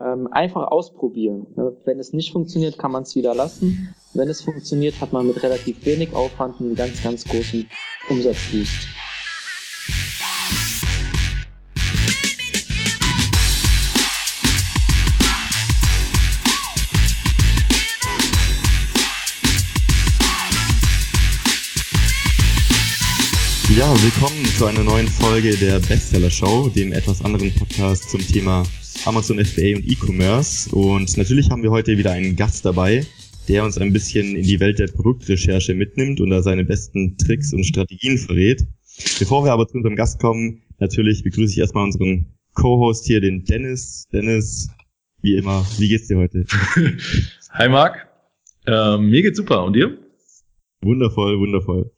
ähm, einfach ausprobieren. Wenn es nicht funktioniert, kann man es wieder lassen. Wenn es funktioniert, hat man mit relativ wenig Aufwand einen ganz, ganz großen Umsatzboost. Ja, willkommen zu einer neuen Folge der Bestseller Show, dem etwas anderen Podcast zum Thema Amazon FBA und E-Commerce. Und natürlich haben wir heute wieder einen Gast dabei, der uns ein bisschen in die Welt der Produktrecherche mitnimmt und da seine besten Tricks und Strategien verrät. Bevor wir aber zu unserem Gast kommen, natürlich begrüße ich erstmal unseren Co-Host hier, den Dennis. Dennis, wie immer, wie geht's dir heute? Hi Marc, ähm, mir geht's super und dir? Wundervoll, wundervoll.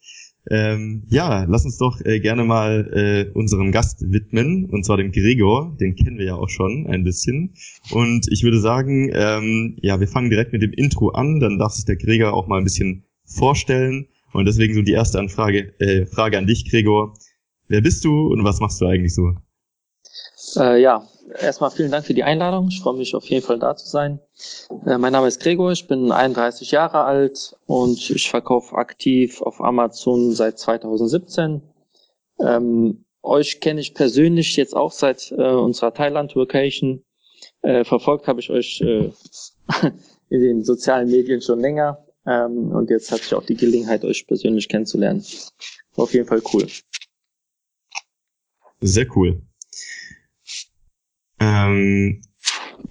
Ähm, ja, lass uns doch äh, gerne mal äh, unserem Gast widmen, und zwar dem Gregor. Den kennen wir ja auch schon ein bisschen. Und ich würde sagen, ähm, ja, wir fangen direkt mit dem Intro an. Dann darf sich der Gregor auch mal ein bisschen vorstellen. Und deswegen so die erste Anfrage, äh, Frage an dich, Gregor. Wer bist du und was machst du eigentlich so? Äh, ja, erstmal vielen Dank für die Einladung. Ich freue mich auf jeden Fall da zu sein. Äh, mein Name ist Gregor, ich bin 31 Jahre alt und ich verkaufe aktiv auf Amazon seit 2017. Ähm, euch kenne ich persönlich jetzt auch seit äh, unserer Thailand-Vacation. Äh, verfolgt habe ich euch äh, in den sozialen Medien schon länger ähm, und jetzt hatte ich auch die Gelegenheit, euch persönlich kennenzulernen. War auf jeden Fall cool. Sehr cool. Ähm,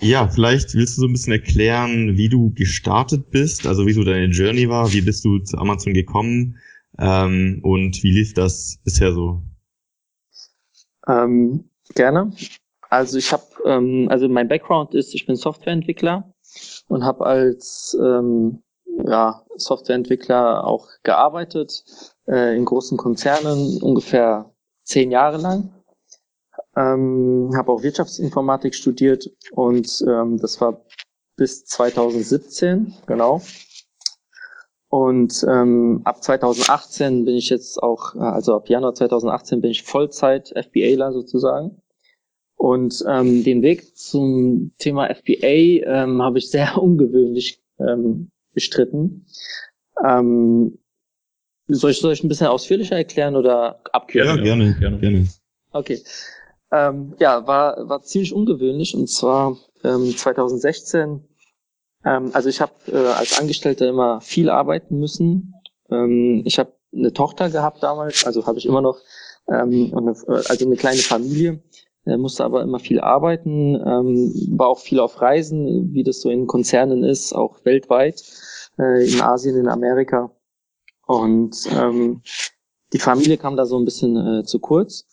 ja, vielleicht willst du so ein bisschen erklären, wie du gestartet bist, also wie so deine Journey war, wie bist du zu Amazon gekommen ähm, und wie lief das bisher so? Ähm, gerne. Also ich habe, ähm, also mein Background ist, ich bin Softwareentwickler und habe als ähm, ja, Softwareentwickler auch gearbeitet äh, in großen Konzernen ungefähr zehn Jahre lang ähm, habe auch Wirtschaftsinformatik studiert und ähm, das war bis 2017, genau. Und ähm, ab 2018 bin ich jetzt auch, äh, also ab Januar 2018 bin ich Vollzeit FBAler sozusagen. Und ähm, den Weg zum Thema FBA ähm, habe ich sehr ungewöhnlich ähm, bestritten. Ähm, soll, ich, soll ich ein bisschen ausführlicher erklären oder abkürzen? Ja, gerne, gerne, gerne. Okay. Ähm, ja, war, war ziemlich ungewöhnlich und zwar ähm, 2016. Ähm, also ich habe äh, als Angestellter immer viel arbeiten müssen. Ähm, ich habe eine Tochter gehabt damals, also habe ich immer noch, ähm, eine, also eine kleine Familie, äh, musste aber immer viel arbeiten, ähm, war auch viel auf Reisen, wie das so in Konzernen ist, auch weltweit, äh, in Asien, in Amerika. Und ähm, die Familie kam da so ein bisschen äh, zu kurz.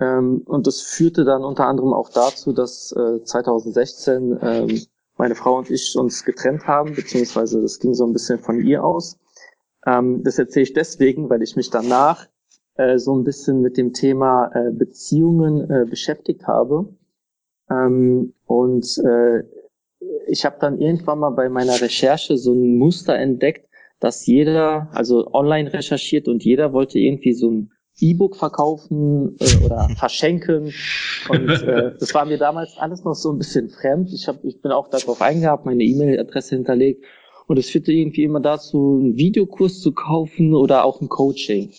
Ähm, und das führte dann unter anderem auch dazu, dass äh, 2016 ähm, meine Frau und ich uns getrennt haben, beziehungsweise das ging so ein bisschen von ihr aus. Ähm, das erzähle ich deswegen, weil ich mich danach äh, so ein bisschen mit dem Thema äh, Beziehungen äh, beschäftigt habe. Ähm, und äh, ich habe dann irgendwann mal bei meiner Recherche so ein Muster entdeckt, dass jeder, also online recherchiert und jeder wollte irgendwie so ein E-Book verkaufen äh, oder verschenken. Und äh, das war mir damals alles noch so ein bisschen fremd. Ich, hab, ich bin auch darauf eingehabt, meine E-Mail-Adresse hinterlegt. Und es führte irgendwie immer dazu, einen Videokurs zu kaufen oder auch ein Coaching.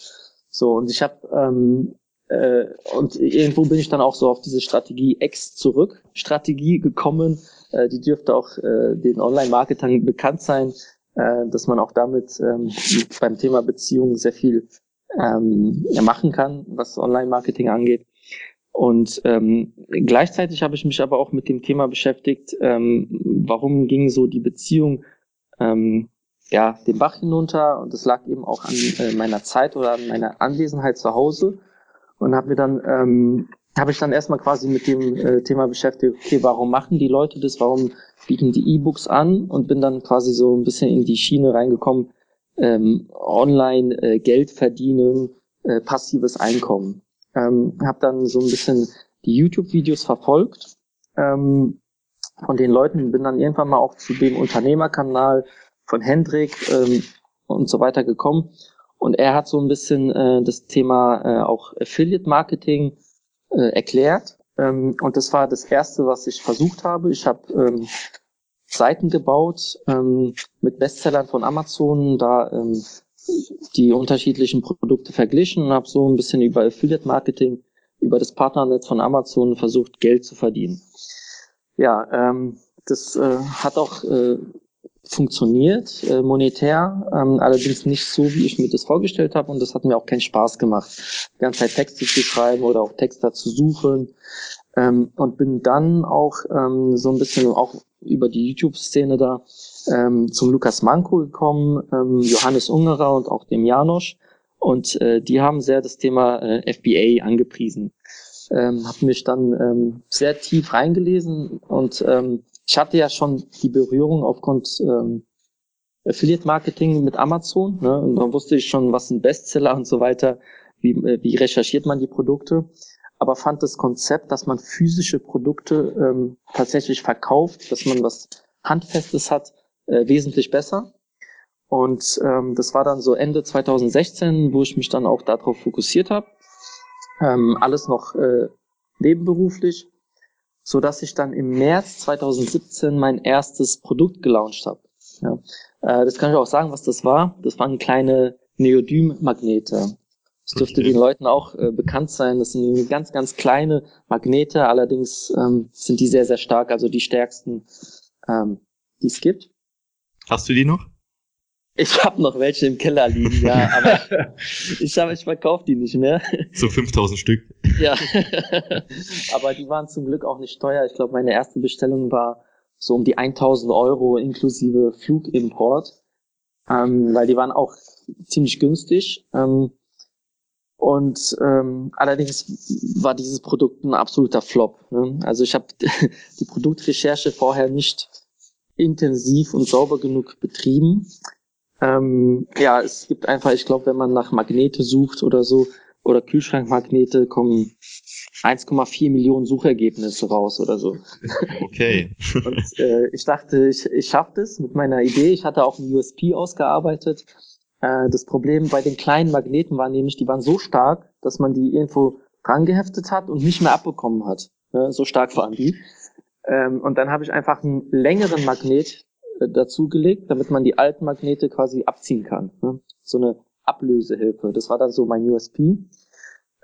So, und ich habe ähm, äh, und irgendwo bin ich dann auch so auf diese Strategie X zurück, Strategie gekommen. Äh, die dürfte auch äh, den Online-Marketern bekannt sein, äh, dass man auch damit ähm, beim Thema Beziehung sehr viel ähm, machen kann, was Online-Marketing angeht. Und ähm, gleichzeitig habe ich mich aber auch mit dem Thema beschäftigt, ähm, warum ging so die Beziehung ähm, ja den Bach hinunter? Und das lag eben auch an äh, meiner Zeit oder an meiner Anwesenheit zu Hause. Und habe mir dann ähm, habe ich dann erstmal quasi mit dem äh, Thema beschäftigt, okay, warum machen die Leute das, warum bieten die E-Books an? Und bin dann quasi so ein bisschen in die Schiene reingekommen, ähm, online äh, Geld verdienen, äh, passives Einkommen. Ähm, habe dann so ein bisschen die YouTube-Videos verfolgt ähm, von den Leuten, bin dann irgendwann mal auch zu dem Unternehmerkanal von Hendrik ähm, und so weiter gekommen. Und er hat so ein bisschen äh, das Thema äh, auch Affiliate Marketing äh, erklärt. Ähm, und das war das Erste, was ich versucht habe. Ich habe ähm, Seiten gebaut ähm, mit Bestsellern von Amazon, da ähm, die unterschiedlichen Produkte verglichen und habe so ein bisschen über Affiliate Marketing, über das Partnernetz von Amazon versucht, Geld zu verdienen. Ja, ähm, das äh, hat auch äh, funktioniert, äh, monetär, ähm, allerdings nicht so, wie ich mir das vorgestellt habe und das hat mir auch keinen Spaß gemacht, die ganze Zeit Texte zu schreiben oder auch Texte zu suchen ähm, und bin dann auch ähm, so ein bisschen auch über die YouTube-Szene da ähm, zum Lukas Manko gekommen, ähm, Johannes Ungerer und auch dem Janosch und äh, die haben sehr das Thema äh, FBA angepriesen. Ähm, habe mich dann ähm, sehr tief reingelesen und ähm, ich hatte ja schon die Berührung aufgrund ähm, Affiliate Marketing mit Amazon. Ne? Und dann wusste ich schon, was ein Bestseller und so weiter, wie, äh, wie recherchiert man die Produkte. Aber fand das Konzept, dass man physische Produkte ähm, tatsächlich verkauft, dass man was Handfestes hat, äh, wesentlich besser. Und ähm, das war dann so Ende 2016, wo ich mich dann auch darauf fokussiert habe. Ähm, alles noch äh, nebenberuflich so dass ich dann im März 2017 mein erstes Produkt gelauncht habe. Ja. Äh, das kann ich auch sagen, was das war. Das waren kleine Neodym-Magnete. Das dürfte den Leuten auch äh, bekannt sein. Das sind ganz, ganz kleine Magnete. Allerdings ähm, sind die sehr, sehr stark, also die stärksten, ähm, die es gibt. Hast du die noch? Ich habe noch welche im Keller liegen, ja, aber ich habe, ich verkaufe die nicht mehr. So 5000 Stück. Ja, aber die waren zum Glück auch nicht teuer. Ich glaube, meine erste Bestellung war so um die 1000 Euro inklusive Flugimport, ähm, weil die waren auch ziemlich günstig. Ähm, und ähm, allerdings war dieses Produkt ein absoluter Flop. Ne? Also ich habe die Produktrecherche vorher nicht intensiv und sauber genug betrieben. Ähm, ja, es gibt einfach, ich glaube, wenn man nach Magnete sucht oder so, oder Kühlschrankmagnete, kommen 1,4 Millionen Suchergebnisse raus oder so. Okay. Und äh, ich dachte, ich, ich schaffe das mit meiner Idee. Ich hatte auch ein USP ausgearbeitet. Äh, das Problem bei den kleinen Magneten war nämlich, die waren so stark, dass man die irgendwo dran geheftet hat und nicht mehr abbekommen hat. Ja, so stark waren die. Ähm, und dann habe ich einfach einen längeren Magnet äh, dazugelegt, damit man die alten Magnete quasi abziehen kann. Ne? So eine Ablösehilfe. Das war dann so mein USP.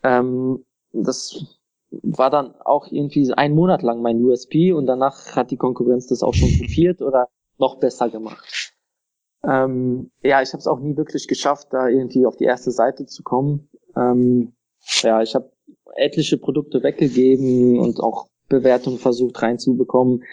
Ähm, das war dann auch irgendwie ein Monat lang mein USP und danach hat die Konkurrenz das auch schon kopiert oder noch besser gemacht. Ähm, ja, ich habe es auch nie wirklich geschafft, da irgendwie auf die erste Seite zu kommen. Ähm, ja, ich habe etliche Produkte weggegeben und auch Bewertungen versucht reinzubekommen.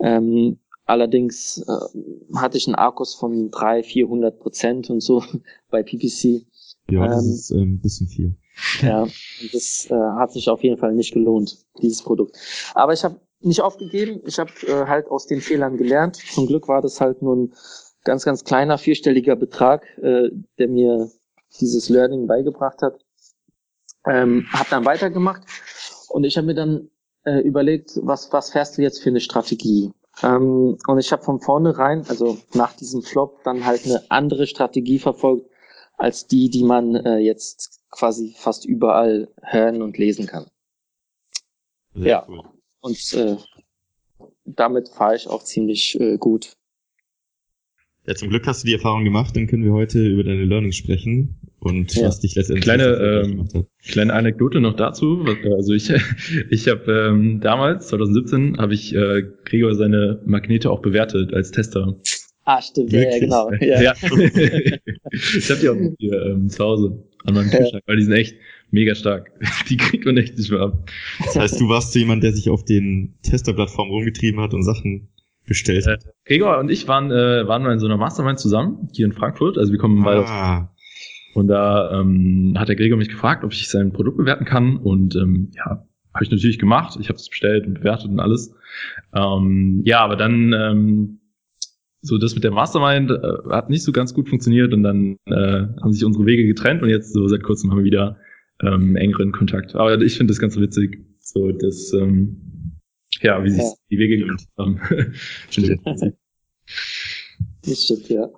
Ähm, Allerdings äh, hatte ich einen Akkus von 300, 400 Prozent und so bei PPC. Ja, das ähm, ist ein bisschen viel. Ja, das äh, hat sich auf jeden Fall nicht gelohnt, dieses Produkt. Aber ich habe nicht aufgegeben. Ich habe äh, halt aus den Fehlern gelernt. Zum Glück war das halt nur ein ganz, ganz kleiner vierstelliger Betrag, äh, der mir dieses Learning beigebracht hat. Ähm, habe dann weitergemacht und ich habe mir dann äh, überlegt, was, was fährst du jetzt für eine Strategie? Ähm, und ich habe von vornherein, also nach diesem Flop, dann halt eine andere Strategie verfolgt, als die, die man äh, jetzt quasi fast überall hören und lesen kann. Sehr ja. Cool. Und äh, damit fahre ich auch ziemlich äh, gut. Ja, zum Glück hast du die Erfahrung gemacht, dann können wir heute über deine Learnings sprechen und ja. was dich letztendlich kleine ähm, kleine Anekdote noch dazu. Also ich ich habe ähm, damals 2017 habe ich äh, Gregor seine Magnete auch bewertet als Tester. Ah, stimmt, Wirklich? ja, genau. Ja. ja. ich habe die auch hier ähm, zu Hause an meinem Kühlschrank, weil die sind echt mega stark. Die kriegt man echt nicht mehr ab. Das heißt, du warst so jemand, der sich auf den Testerplattformen rumgetrieben hat und Sachen bestellt hat. Äh, Gregor und ich waren, äh, waren mal in so einer Mastermind zusammen, hier in Frankfurt. Also wir kommen beide ah. Und da ähm, hat der Gregor mich gefragt, ob ich sein Produkt bewerten kann. Und ähm, ja, habe ich natürlich gemacht. Ich habe es bestellt und bewertet und alles. Ähm, ja, aber dann ähm, so das mit der Mastermind äh, hat nicht so ganz gut funktioniert und dann äh, haben sich unsere Wege getrennt und jetzt so seit kurzem haben wir wieder ähm, engeren Kontakt. Aber ich finde das ganz witzig, so das ähm, ja, wie sich ja. die Wege getrennt haben. das stimmt, ja.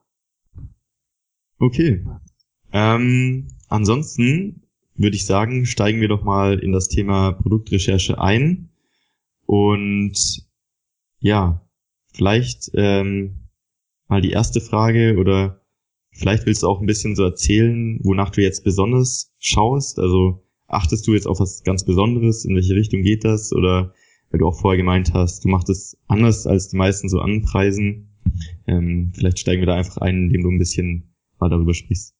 Okay. Ähm, ansonsten würde ich sagen, steigen wir doch mal in das Thema Produktrecherche ein. Und ja, vielleicht ähm, mal die erste Frage oder vielleicht willst du auch ein bisschen so erzählen, wonach du jetzt besonders schaust. Also achtest du jetzt auf was ganz Besonderes? In welche Richtung geht das? Oder weil du auch vorher gemeint hast, du machst es anders als die meisten so anpreisen. Ähm, vielleicht steigen wir da einfach ein, indem du ein bisschen mal darüber sprichst.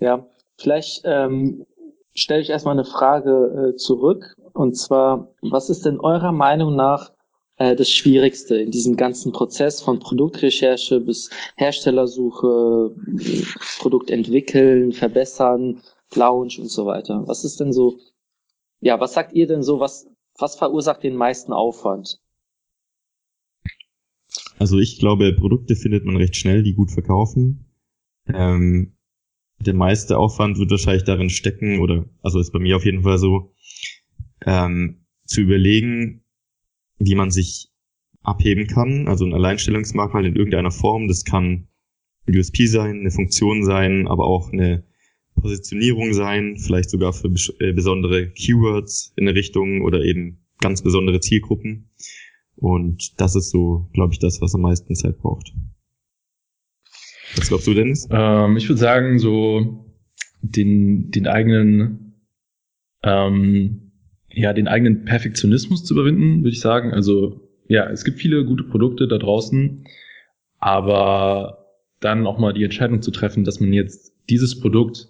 Ja, vielleicht ähm, stelle ich erstmal eine Frage äh, zurück. Und zwar, was ist denn eurer Meinung nach äh, das Schwierigste in diesem ganzen Prozess von Produktrecherche bis Herstellersuche, Produkt entwickeln, verbessern, Launch und so weiter? Was ist denn so, ja, was sagt ihr denn so, was, was verursacht den meisten Aufwand? Also ich glaube, Produkte findet man recht schnell, die gut verkaufen. Ähm, der meiste Aufwand wird wahrscheinlich darin stecken, oder also ist bei mir auf jeden Fall so, ähm, zu überlegen, wie man sich abheben kann, also ein Alleinstellungsmerkmal in irgendeiner Form. Das kann ein USP sein, eine Funktion sein, aber auch eine Positionierung sein, vielleicht sogar für äh, besondere Keywords in der Richtung oder eben ganz besondere Zielgruppen. Und das ist so, glaube ich, das, was am meisten Zeit braucht. Was glaubst du, Dennis? Ähm, ich würde sagen, so den, den eigenen, ähm, ja, den eigenen Perfektionismus zu überwinden, würde ich sagen. Also, ja, es gibt viele gute Produkte da draußen, aber dann auch mal die Entscheidung zu treffen, dass man jetzt dieses Produkt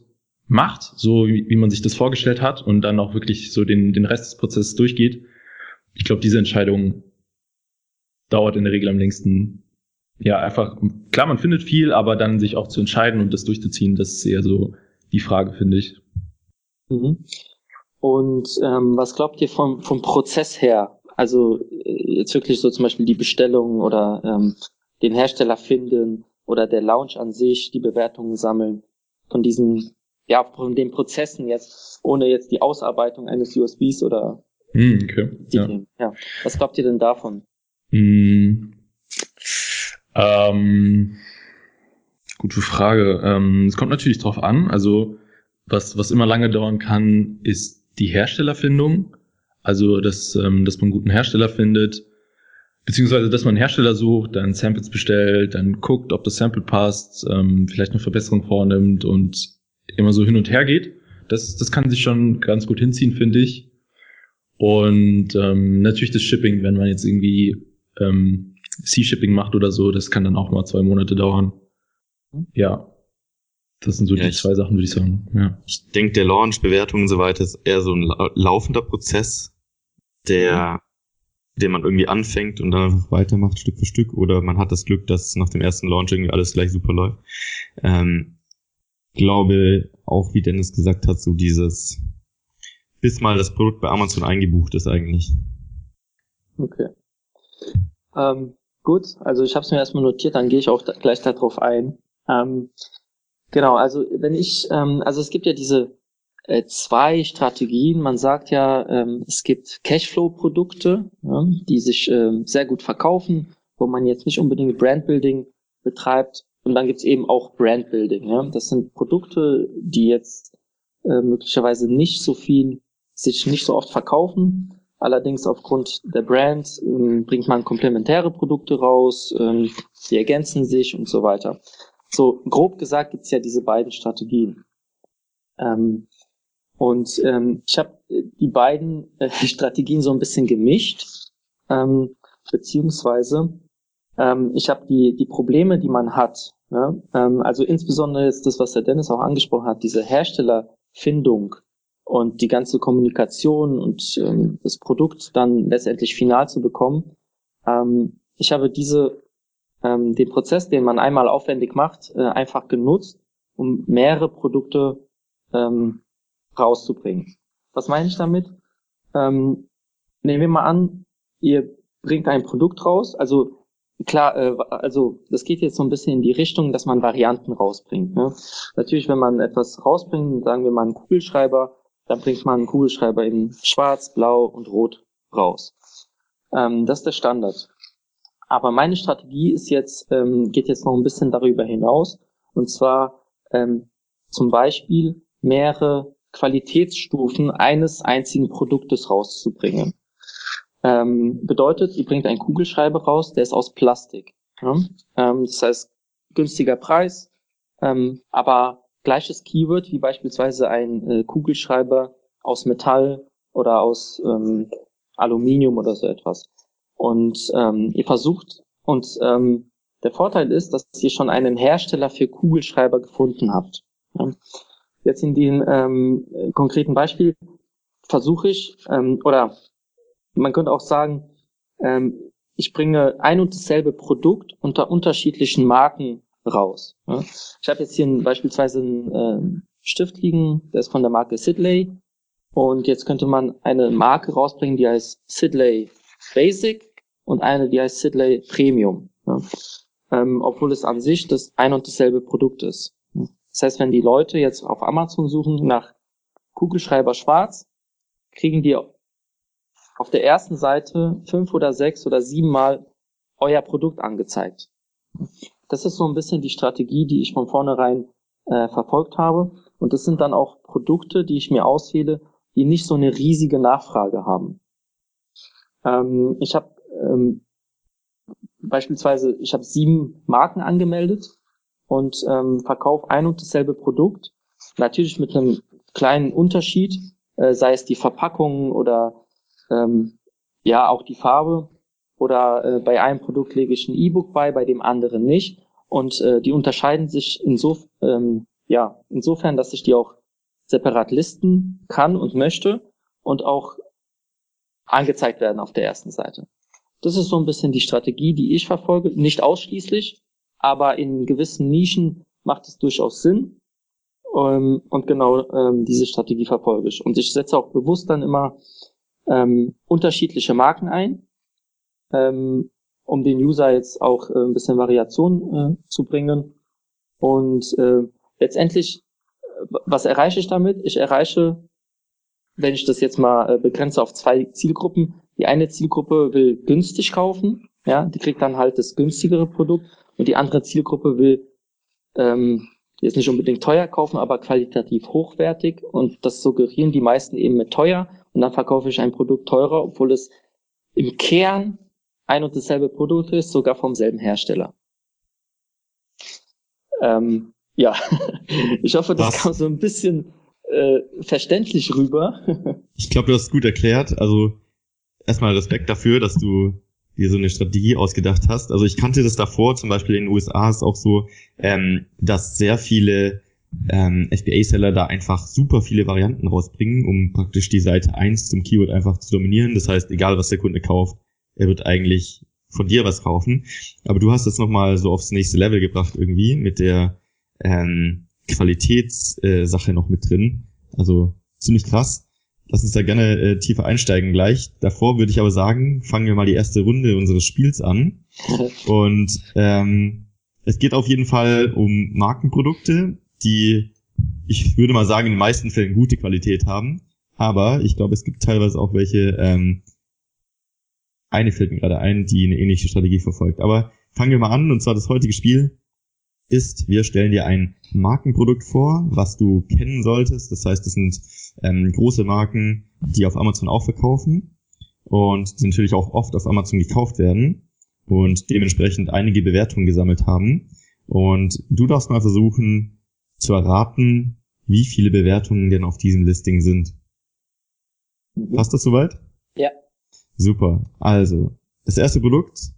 macht, so wie, wie man sich das vorgestellt hat und dann auch wirklich so den, den Rest des Prozesses durchgeht. Ich glaube, diese Entscheidung dauert in der Regel am längsten ja, einfach, klar, man findet viel, aber dann sich auch zu entscheiden und das durchzuziehen, das ist eher so die Frage, finde ich. Mhm. Und ähm, was glaubt ihr vom, vom Prozess her? Also äh, jetzt wirklich so zum Beispiel die Bestellung oder ähm, den Hersteller finden oder der Launch an sich, die Bewertungen sammeln von diesen, ja, von den Prozessen jetzt, ohne jetzt die Ausarbeitung eines USBs oder hm, okay. ja. ja. Was glaubt ihr denn davon? Hm. Ähm, gute Frage. Ähm, es kommt natürlich drauf an. Also was, was immer lange dauern kann, ist die Herstellerfindung. Also dass, ähm, dass man einen guten Hersteller findet, beziehungsweise dass man einen Hersteller sucht, dann Samples bestellt, dann guckt, ob das Sample passt, ähm, vielleicht eine Verbesserung vornimmt und immer so hin und her geht. Das, das kann sich schon ganz gut hinziehen, finde ich. Und ähm, natürlich das Shipping, wenn man jetzt irgendwie ähm, Sea-Shipping macht oder so, das kann dann auch mal zwei Monate dauern. Ja. Das sind so ja, die zwei Sachen, würde ich sagen. Ja. Ich denke, der Launch, Bewertung und so weiter ist eher so ein laufender Prozess, der, den man irgendwie anfängt und dann einfach weitermacht, Stück für Stück. Oder man hat das Glück, dass nach dem ersten Launch irgendwie alles gleich super läuft. Ähm, glaube, auch wie Dennis gesagt hat, so dieses, bis mal das Produkt bei Amazon eingebucht ist eigentlich. Okay. Ähm, Gut, also ich habe es mir erstmal notiert, dann gehe ich auch da, gleich darauf ein. Ähm, genau, also wenn ich, ähm, also es gibt ja diese äh, zwei Strategien. Man sagt ja, ähm, es gibt Cashflow-Produkte, ja, die sich ähm, sehr gut verkaufen, wo man jetzt nicht unbedingt Brandbuilding betreibt. Und dann gibt's eben auch Brandbuilding. Ja. Das sind Produkte, die jetzt äh, möglicherweise nicht so viel, sich nicht so oft verkaufen, Allerdings aufgrund der Brand ähm, bringt man komplementäre Produkte raus, ähm, die ergänzen sich und so weiter. So grob gesagt gibt's ja diese beiden Strategien. Ähm, und ähm, ich habe die beiden äh, Strategien so ein bisschen gemischt, ähm, beziehungsweise ähm, ich habe die, die Probleme, die man hat, ja, ähm, also insbesondere ist das, was der Dennis auch angesprochen hat, diese Herstellerfindung und die ganze Kommunikation und ähm, das Produkt dann letztendlich final zu bekommen. Ähm, ich habe diese ähm, den Prozess, den man einmal aufwendig macht, äh, einfach genutzt, um mehrere Produkte ähm, rauszubringen. Was meine ich damit? Nehmen wir mal an, ihr bringt ein Produkt raus, also klar, äh, also das geht jetzt so ein bisschen in die Richtung, dass man Varianten rausbringt. Ne? Natürlich, wenn man etwas rausbringt, sagen wir mal einen Kugelschreiber, dann bringt man einen Kugelschreiber in schwarz, blau und rot raus. Ähm, das ist der Standard. Aber meine Strategie ist jetzt, ähm, geht jetzt noch ein bisschen darüber hinaus. Und zwar ähm, zum Beispiel mehrere Qualitätsstufen eines einzigen Produktes rauszubringen. Ähm, bedeutet, ihr bringt einen Kugelschreiber raus, der ist aus Plastik. Ja? Ähm, das heißt, günstiger Preis, ähm, aber gleiches Keyword wie beispielsweise ein äh, Kugelschreiber aus Metall oder aus ähm, Aluminium oder so etwas. Und ähm, ihr versucht, und ähm, der Vorteil ist, dass ihr schon einen Hersteller für Kugelschreiber gefunden habt. Ja? Jetzt in dem ähm, konkreten Beispiel versuche ich, ähm, oder man könnte auch sagen, ähm, ich bringe ein und dasselbe Produkt unter unterschiedlichen Marken raus. Ja. Ich habe jetzt hier ein, beispielsweise einen äh, Stift liegen, der ist von der Marke Sidley. Und jetzt könnte man eine Marke rausbringen, die heißt Sidley Basic und eine, die heißt Sidley Premium. Ja. Ähm, obwohl es an sich das ein und dasselbe Produkt ist. Das heißt, wenn die Leute jetzt auf Amazon suchen nach Kugelschreiber schwarz, kriegen die auf der ersten Seite fünf oder sechs oder sieben Mal euer Produkt angezeigt. Das ist so ein bisschen die Strategie, die ich von vornherein äh, verfolgt habe. Und das sind dann auch Produkte, die ich mir auswähle, die nicht so eine riesige Nachfrage haben. Ähm, ich habe ähm, beispielsweise, ich habe sieben Marken angemeldet und ähm, verkaufe ein und dasselbe Produkt, natürlich mit einem kleinen Unterschied, äh, sei es die Verpackung oder ähm, ja auch die Farbe oder äh, bei einem Produkt lege ich ein E-Book bei, bei dem anderen nicht. Und äh, die unterscheiden sich inso, ähm, ja, insofern, dass ich die auch separat listen kann und möchte und auch angezeigt werden auf der ersten Seite. Das ist so ein bisschen die Strategie, die ich verfolge. Nicht ausschließlich, aber in gewissen Nischen macht es durchaus Sinn. Ähm, und genau ähm, diese Strategie verfolge ich. Und ich setze auch bewusst dann immer ähm, unterschiedliche Marken ein, ähm, um den User jetzt auch äh, ein bisschen Variation äh, zu bringen. Und äh, letztendlich, was erreiche ich damit? Ich erreiche, wenn ich das jetzt mal äh, begrenze auf zwei Zielgruppen, die eine Zielgruppe will günstig kaufen, ja, die kriegt dann halt das günstigere Produkt und die andere Zielgruppe will ähm, jetzt nicht unbedingt teuer kaufen, aber qualitativ hochwertig und das suggerieren die meisten eben mit teuer und dann verkaufe ich ein Produkt teurer, obwohl es im Kern ein und dasselbe Produkt ist, sogar vom selben Hersteller. Ähm, ja, ich hoffe, das Was? kam so ein bisschen äh, verständlich rüber. ich glaube, du hast es gut erklärt. Also erstmal Respekt dafür, dass du dir so eine Strategie ausgedacht hast. Also ich kannte das davor, zum Beispiel in den USA ist auch so, ähm, dass sehr viele ähm, FBA-Seller da einfach super viele Varianten rausbringen, um praktisch die Seite 1 zum Keyword einfach zu dominieren. Das heißt, egal was der Kunde kauft, er wird eigentlich von dir was kaufen. Aber du hast das nochmal so aufs nächste Level gebracht irgendwie mit der ähm, Qualitätssache äh, noch mit drin. Also ziemlich krass. Lass uns da gerne äh, tiefer einsteigen gleich. Davor würde ich aber sagen, fangen wir mal die erste Runde unseres Spiels an. Und ähm, es geht auf jeden Fall um Markenprodukte, die, ich würde mal sagen, in den meisten Fällen gute Qualität haben. Aber ich glaube, es gibt teilweise auch welche, ähm, eine fällt mir gerade ein, die eine ähnliche Strategie verfolgt. Aber fangen wir mal an, und zwar das heutige Spiel ist, wir stellen dir ein Markenprodukt vor, was du kennen solltest. Das heißt, das sind ähm, große Marken, die auf Amazon auch verkaufen und die natürlich auch oft auf Amazon gekauft werden und dementsprechend einige Bewertungen gesammelt haben. Und du darfst mal versuchen, zu erraten, wie viele Bewertungen denn auf diesem Listing sind. Mhm. Passt das soweit? Ja. Super. Also, das erste Produkt,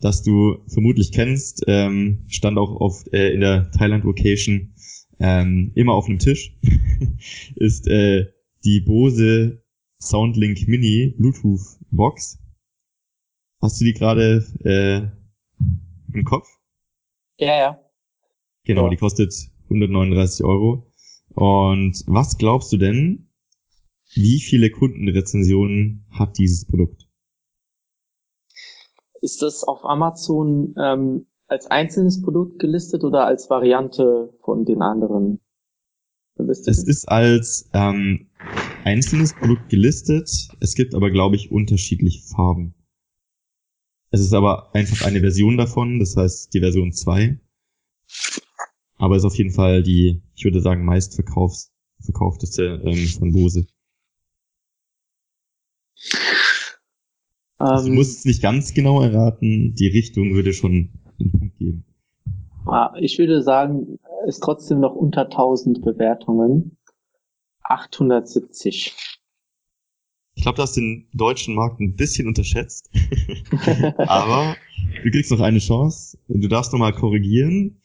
das du vermutlich kennst, ähm, stand auch auf, äh, in der Thailand-Location ähm, immer auf einem Tisch, ist äh, die Bose Soundlink Mini Bluetooth Box. Hast du die gerade äh, im Kopf? Ja, ja. Genau, ja. die kostet 139 Euro. Und was glaubst du denn, wie viele Kundenrezensionen hat dieses Produkt? Ist das auf Amazon ähm, als einzelnes Produkt gelistet oder als Variante von den anderen? Es ist als ähm, einzelnes Produkt gelistet. Es gibt aber, glaube ich, unterschiedliche Farben. Es ist aber einfach eine Version davon, das heißt die Version 2 aber ist auf jeden Fall die, ich würde sagen, meistverkaufteste ähm, von Bose? Also, du ähm, musst es nicht ganz genau erraten, die Richtung würde schon einen Punkt geben. Ah, ich würde sagen, ist trotzdem noch unter 1000 Bewertungen. 870. Ich glaube, du hast den deutschen Markt ein bisschen unterschätzt. Aber du kriegst noch eine Chance. Du darfst nochmal korrigieren.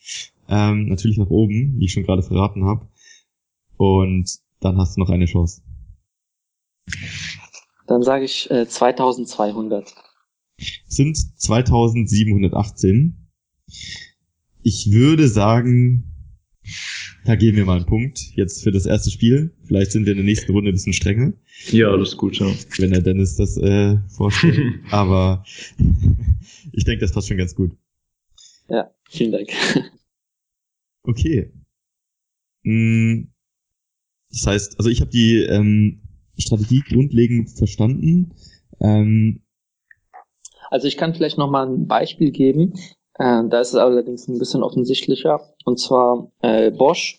Ähm, natürlich nach oben, wie ich schon gerade verraten habe. Und dann hast du noch eine Chance. Dann sage ich äh, 2200. Sind 2718. Ich würde sagen, da geben wir mal einen Punkt jetzt für das erste Spiel. Vielleicht sind wir in der nächsten Runde ein bisschen strenger. Ja, das ist gut, ja. Wenn der Dennis das äh, vorstellt. Aber ich denke, das passt schon ganz gut. Ja, vielen Dank. Okay. Hm, das heißt, also ich habe die ähm, Strategie grundlegend verstanden. Ähm, also ich kann vielleicht noch mal ein Beispiel geben. Äh, da ist es allerdings ein bisschen offensichtlicher. Und zwar äh, Bosch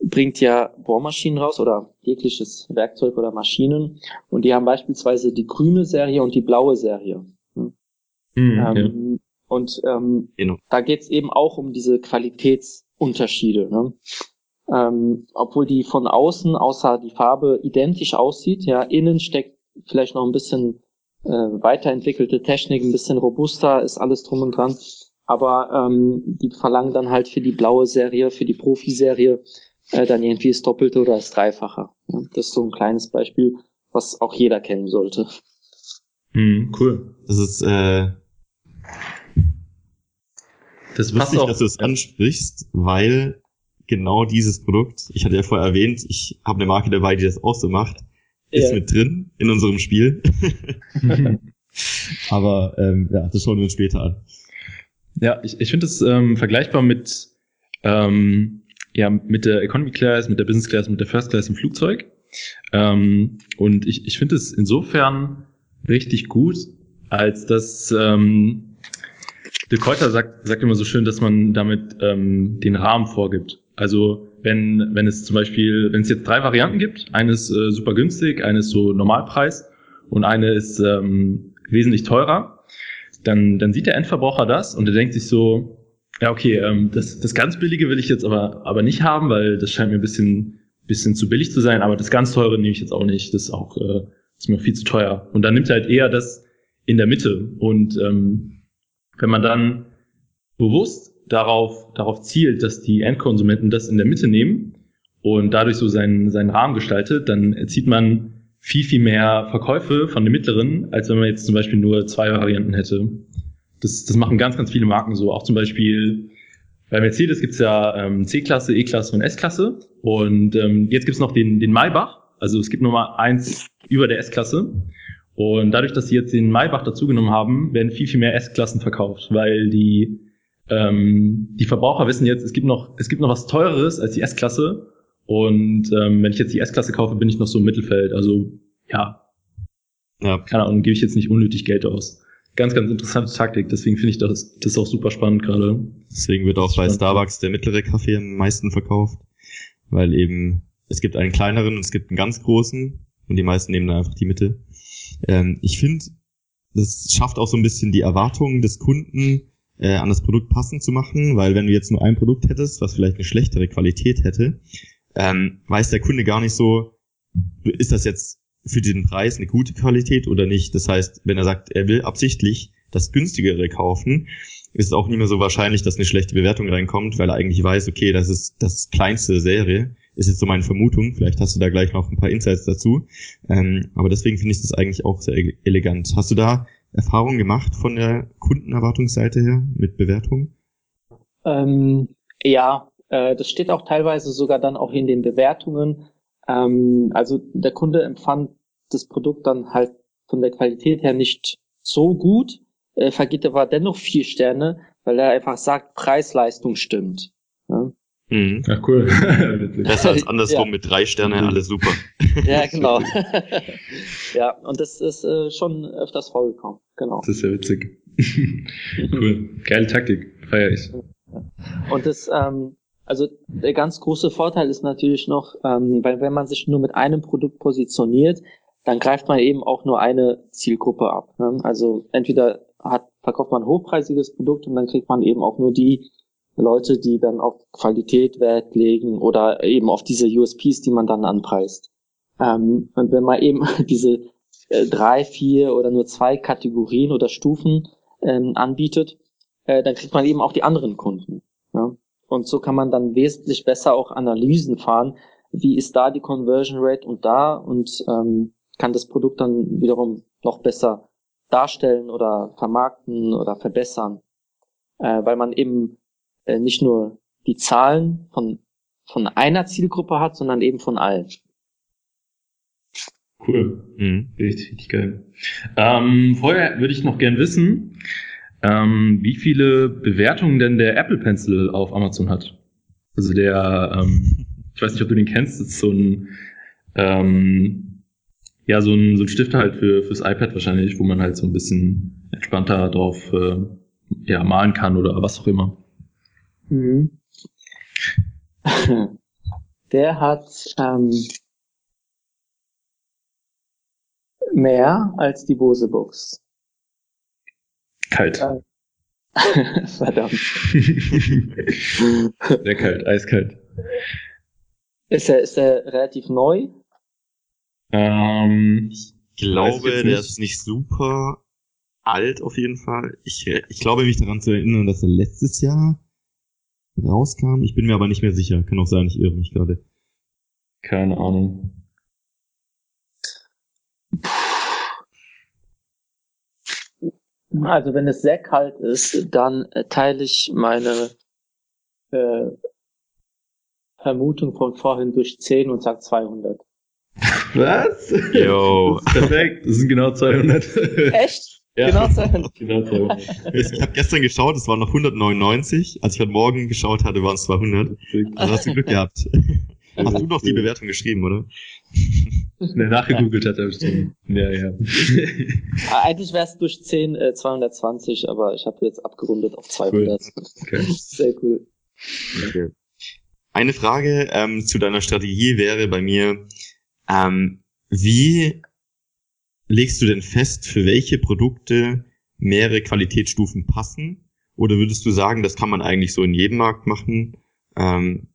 bringt ja Bohrmaschinen raus oder jegliches Werkzeug oder Maschinen. Und die haben beispielsweise die grüne Serie und die blaue Serie. Hm. Mhm, ähm, ja. Und ähm, genau. da geht es eben auch um diese Qualitätsunterschiede. Ne? Ähm, obwohl die von außen, außer die Farbe, identisch aussieht, ja, innen steckt vielleicht noch ein bisschen äh, weiterentwickelte Technik, ein bisschen robuster, ist alles drum und dran. Aber ähm, die verlangen dann halt für die blaue Serie, für die Profiserie äh, dann irgendwie das Doppelte oder das Dreifache. Ja, das ist so ein kleines Beispiel, was auch jeder kennen sollte. Hm, cool. Das ist äh, das ist lustig, dass du es ansprichst, weil genau dieses Produkt, ich hatte ja vorher erwähnt, ich habe eine Marke dabei, die das auch so macht, ist ja. mit drin in unserem Spiel. Aber ähm, ja, das schauen wir uns später an. Ja, ich, ich finde es ähm, vergleichbar mit, ähm, ja, mit der Economy Class, mit der Business Class, mit der First Class im Flugzeug. Ähm, und ich, ich finde es insofern richtig gut, als dass ähm, De Keuter sagt, sagt immer so schön, dass man damit ähm, den Rahmen vorgibt. Also wenn, wenn es zum Beispiel, wenn es jetzt drei Varianten gibt, eine ist äh, super günstig, eine ist so Normalpreis und eine ist ähm, wesentlich teurer, dann, dann sieht der Endverbraucher das und er denkt sich so, ja okay, ähm, das, das ganz billige will ich jetzt aber, aber nicht haben, weil das scheint mir ein bisschen, bisschen zu billig zu sein, aber das ganz teure nehme ich jetzt auch nicht, das ist auch äh, ist mir viel zu teuer. Und dann nimmt er halt eher das in der Mitte und ähm, wenn man dann bewusst darauf, darauf zielt, dass die Endkonsumenten das in der Mitte nehmen und dadurch so seinen, seinen Rahmen gestaltet, dann erzielt man viel, viel mehr Verkäufe von den mittleren, als wenn man jetzt zum Beispiel nur zwei Varianten hätte. Das, das machen ganz, ganz viele Marken so. Auch zum Beispiel bei Mercedes gibt's ja ähm, C-Klasse, E-Klasse und S-Klasse. Und ähm, jetzt gibt's noch den, den Maybach. Also es gibt Nummer eins über der S-Klasse. Und dadurch, dass sie jetzt den Maybach dazugenommen haben, werden viel, viel mehr S-Klassen verkauft, weil die ähm, die Verbraucher wissen jetzt, es gibt noch, es gibt noch was teureres als die S-Klasse. Und ähm, wenn ich jetzt die S-Klasse kaufe, bin ich noch so im Mittelfeld. Also ja, ja. keine Ahnung, gebe ich jetzt nicht unnötig Geld aus. Ganz, ganz interessante Taktik. Deswegen finde ich das, das auch super spannend gerade. Deswegen wird auch bei Starbucks der mittlere Kaffee am meisten verkauft, weil eben es gibt einen kleineren und es gibt einen ganz großen und die meisten nehmen dann einfach die Mitte. Ähm, ich finde, das schafft auch so ein bisschen die Erwartungen des Kunden äh, an das Produkt passend zu machen, weil wenn du jetzt nur ein Produkt hättest, was vielleicht eine schlechtere Qualität hätte, ähm, weiß der Kunde gar nicht so, ist das jetzt für den Preis eine gute Qualität oder nicht. Das heißt, wenn er sagt, er will absichtlich das günstigere kaufen, ist es auch nicht mehr so wahrscheinlich, dass eine schlechte Bewertung reinkommt, weil er eigentlich weiß, okay, das ist das kleinste Serie, ist jetzt so meine Vermutung. Vielleicht hast du da gleich noch ein paar Insights dazu. Ähm, aber deswegen finde ich das eigentlich auch sehr elegant. Hast du da Erfahrungen gemacht von der Kundenerwartungsseite her mit Bewertungen? Ähm, ja, äh, das steht auch teilweise sogar dann auch in den Bewertungen. Ähm, also der Kunde empfand das Produkt dann halt von der Qualität her nicht so gut, äh, vergibt aber dennoch vier Sterne, weil er einfach sagt, Preis-Leistung stimmt. Ja? Mhm. Ja, cool. Besser als andersrum ja. mit drei Sternen, alles super. Ja, genau. ja, und das ist äh, schon öfters vorgekommen. Genau. Das ist ja witzig. cool. Geile Taktik. Feier ich. Und das, ähm, Also der ganz große Vorteil ist natürlich noch, ähm, weil wenn man sich nur mit einem Produkt positioniert, dann greift man eben auch nur eine Zielgruppe ab. Ne? Also entweder hat, verkauft man ein hochpreisiges Produkt und dann kriegt man eben auch nur die Leute, die dann auf Qualität Wert legen oder eben auf diese USPs, die man dann anpreist. Ähm, und wenn man eben diese äh, drei, vier oder nur zwei Kategorien oder Stufen ähm, anbietet, äh, dann kriegt man eben auch die anderen Kunden. Ja? Und so kann man dann wesentlich besser auch Analysen fahren, wie ist da die Conversion Rate und da und ähm, kann das Produkt dann wiederum noch besser darstellen oder vermarkten oder verbessern, äh, weil man eben äh, nicht nur die Zahlen von, von einer Zielgruppe hat, sondern eben von allen. Cool. Mhm. Richtig, richtig geil. Ähm, vorher würde ich noch gern wissen, ähm, wie viele Bewertungen denn der Apple Pencil auf Amazon hat. Also der, ähm, ich weiß nicht, ob du den kennst, das ist so ein, ähm, ja, so ein, so ein Stift halt für, fürs iPad wahrscheinlich, wo man halt so ein bisschen entspannter drauf äh, ja, malen kann oder was auch immer. Mhm. Der hat ähm, mehr als die Bose Box. Kalt. Äh, verdammt. Sehr kalt, eiskalt. Ist er, ist er relativ neu? Ähm, ich glaube, der ist nicht super alt auf jeden Fall. Ich, ich glaube mich daran zu erinnern, dass er letztes Jahr rauskam. Ich bin mir aber nicht mehr sicher. Kann auch sein, ich irre mich gerade. Keine Ahnung. Also wenn es sehr kalt ist, dann teile ich meine äh, Vermutung von vorhin durch 10 und sage 200. Was? Jo. perfekt, das sind genau 200. Echt? Ja. Genau 200. Genau 200. Ich habe gestern geschaut, es waren noch 199. Als ich heute Morgen geschaut hatte, waren es 200. Also hast du Glück gehabt. Hast du noch die Bewertung geschrieben, oder? Ne, nachgegoogelt hat er bestimmt. Ja, ja. Ah, eigentlich wäre es durch 10 äh, 220, aber ich habe jetzt abgerundet auf 200. Cool. Okay. Sehr cool. Okay. Eine Frage ähm, zu deiner Strategie wäre bei mir, ähm, wie legst du denn fest, für welche Produkte mehrere Qualitätsstufen passen? Oder würdest du sagen, das kann man eigentlich so in jedem Markt machen? Ähm,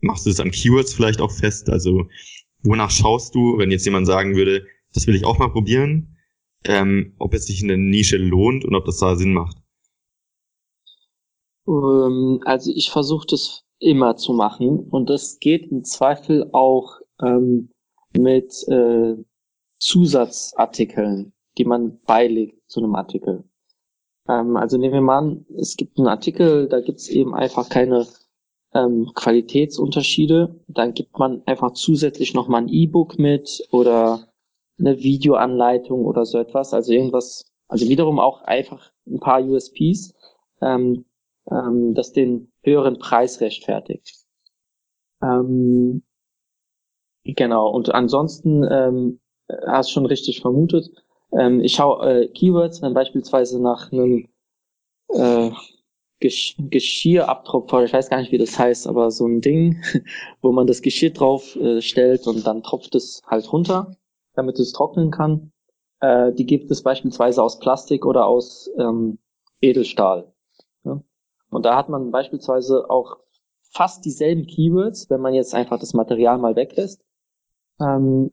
machst du das an Keywords vielleicht auch fest? Also wonach schaust du, wenn jetzt jemand sagen würde, das will ich auch mal probieren, ähm, ob es sich in der Nische lohnt und ob das da Sinn macht? Ähm, also ich versuche das immer zu machen und das geht im Zweifel auch ähm, mit äh, Zusatzartikeln, die man beilegt zu einem Artikel. Ähm, also nehmen wir mal an, es gibt einen Artikel, da gibt es eben einfach keine ähm, Qualitätsunterschiede. Dann gibt man einfach zusätzlich nochmal ein E-Book mit oder eine Videoanleitung oder so etwas. Also irgendwas, also wiederum auch einfach ein paar USPs, ähm, ähm, das den höheren Preis rechtfertigt. Ähm, genau, und ansonsten ähm, hast schon richtig vermutet. Ähm, ich schaue äh, Keywords, wenn beispielsweise nach einem äh, Gesch Geschirrabtropfer, ich weiß gar nicht, wie das heißt, aber so ein Ding, wo man das Geschirr drauf äh, stellt und dann tropft es halt runter, damit es trocknen kann. Äh, die gibt es beispielsweise aus Plastik oder aus ähm, Edelstahl. Ja? Und da hat man beispielsweise auch fast dieselben Keywords, wenn man jetzt einfach das Material mal weglässt. Ähm,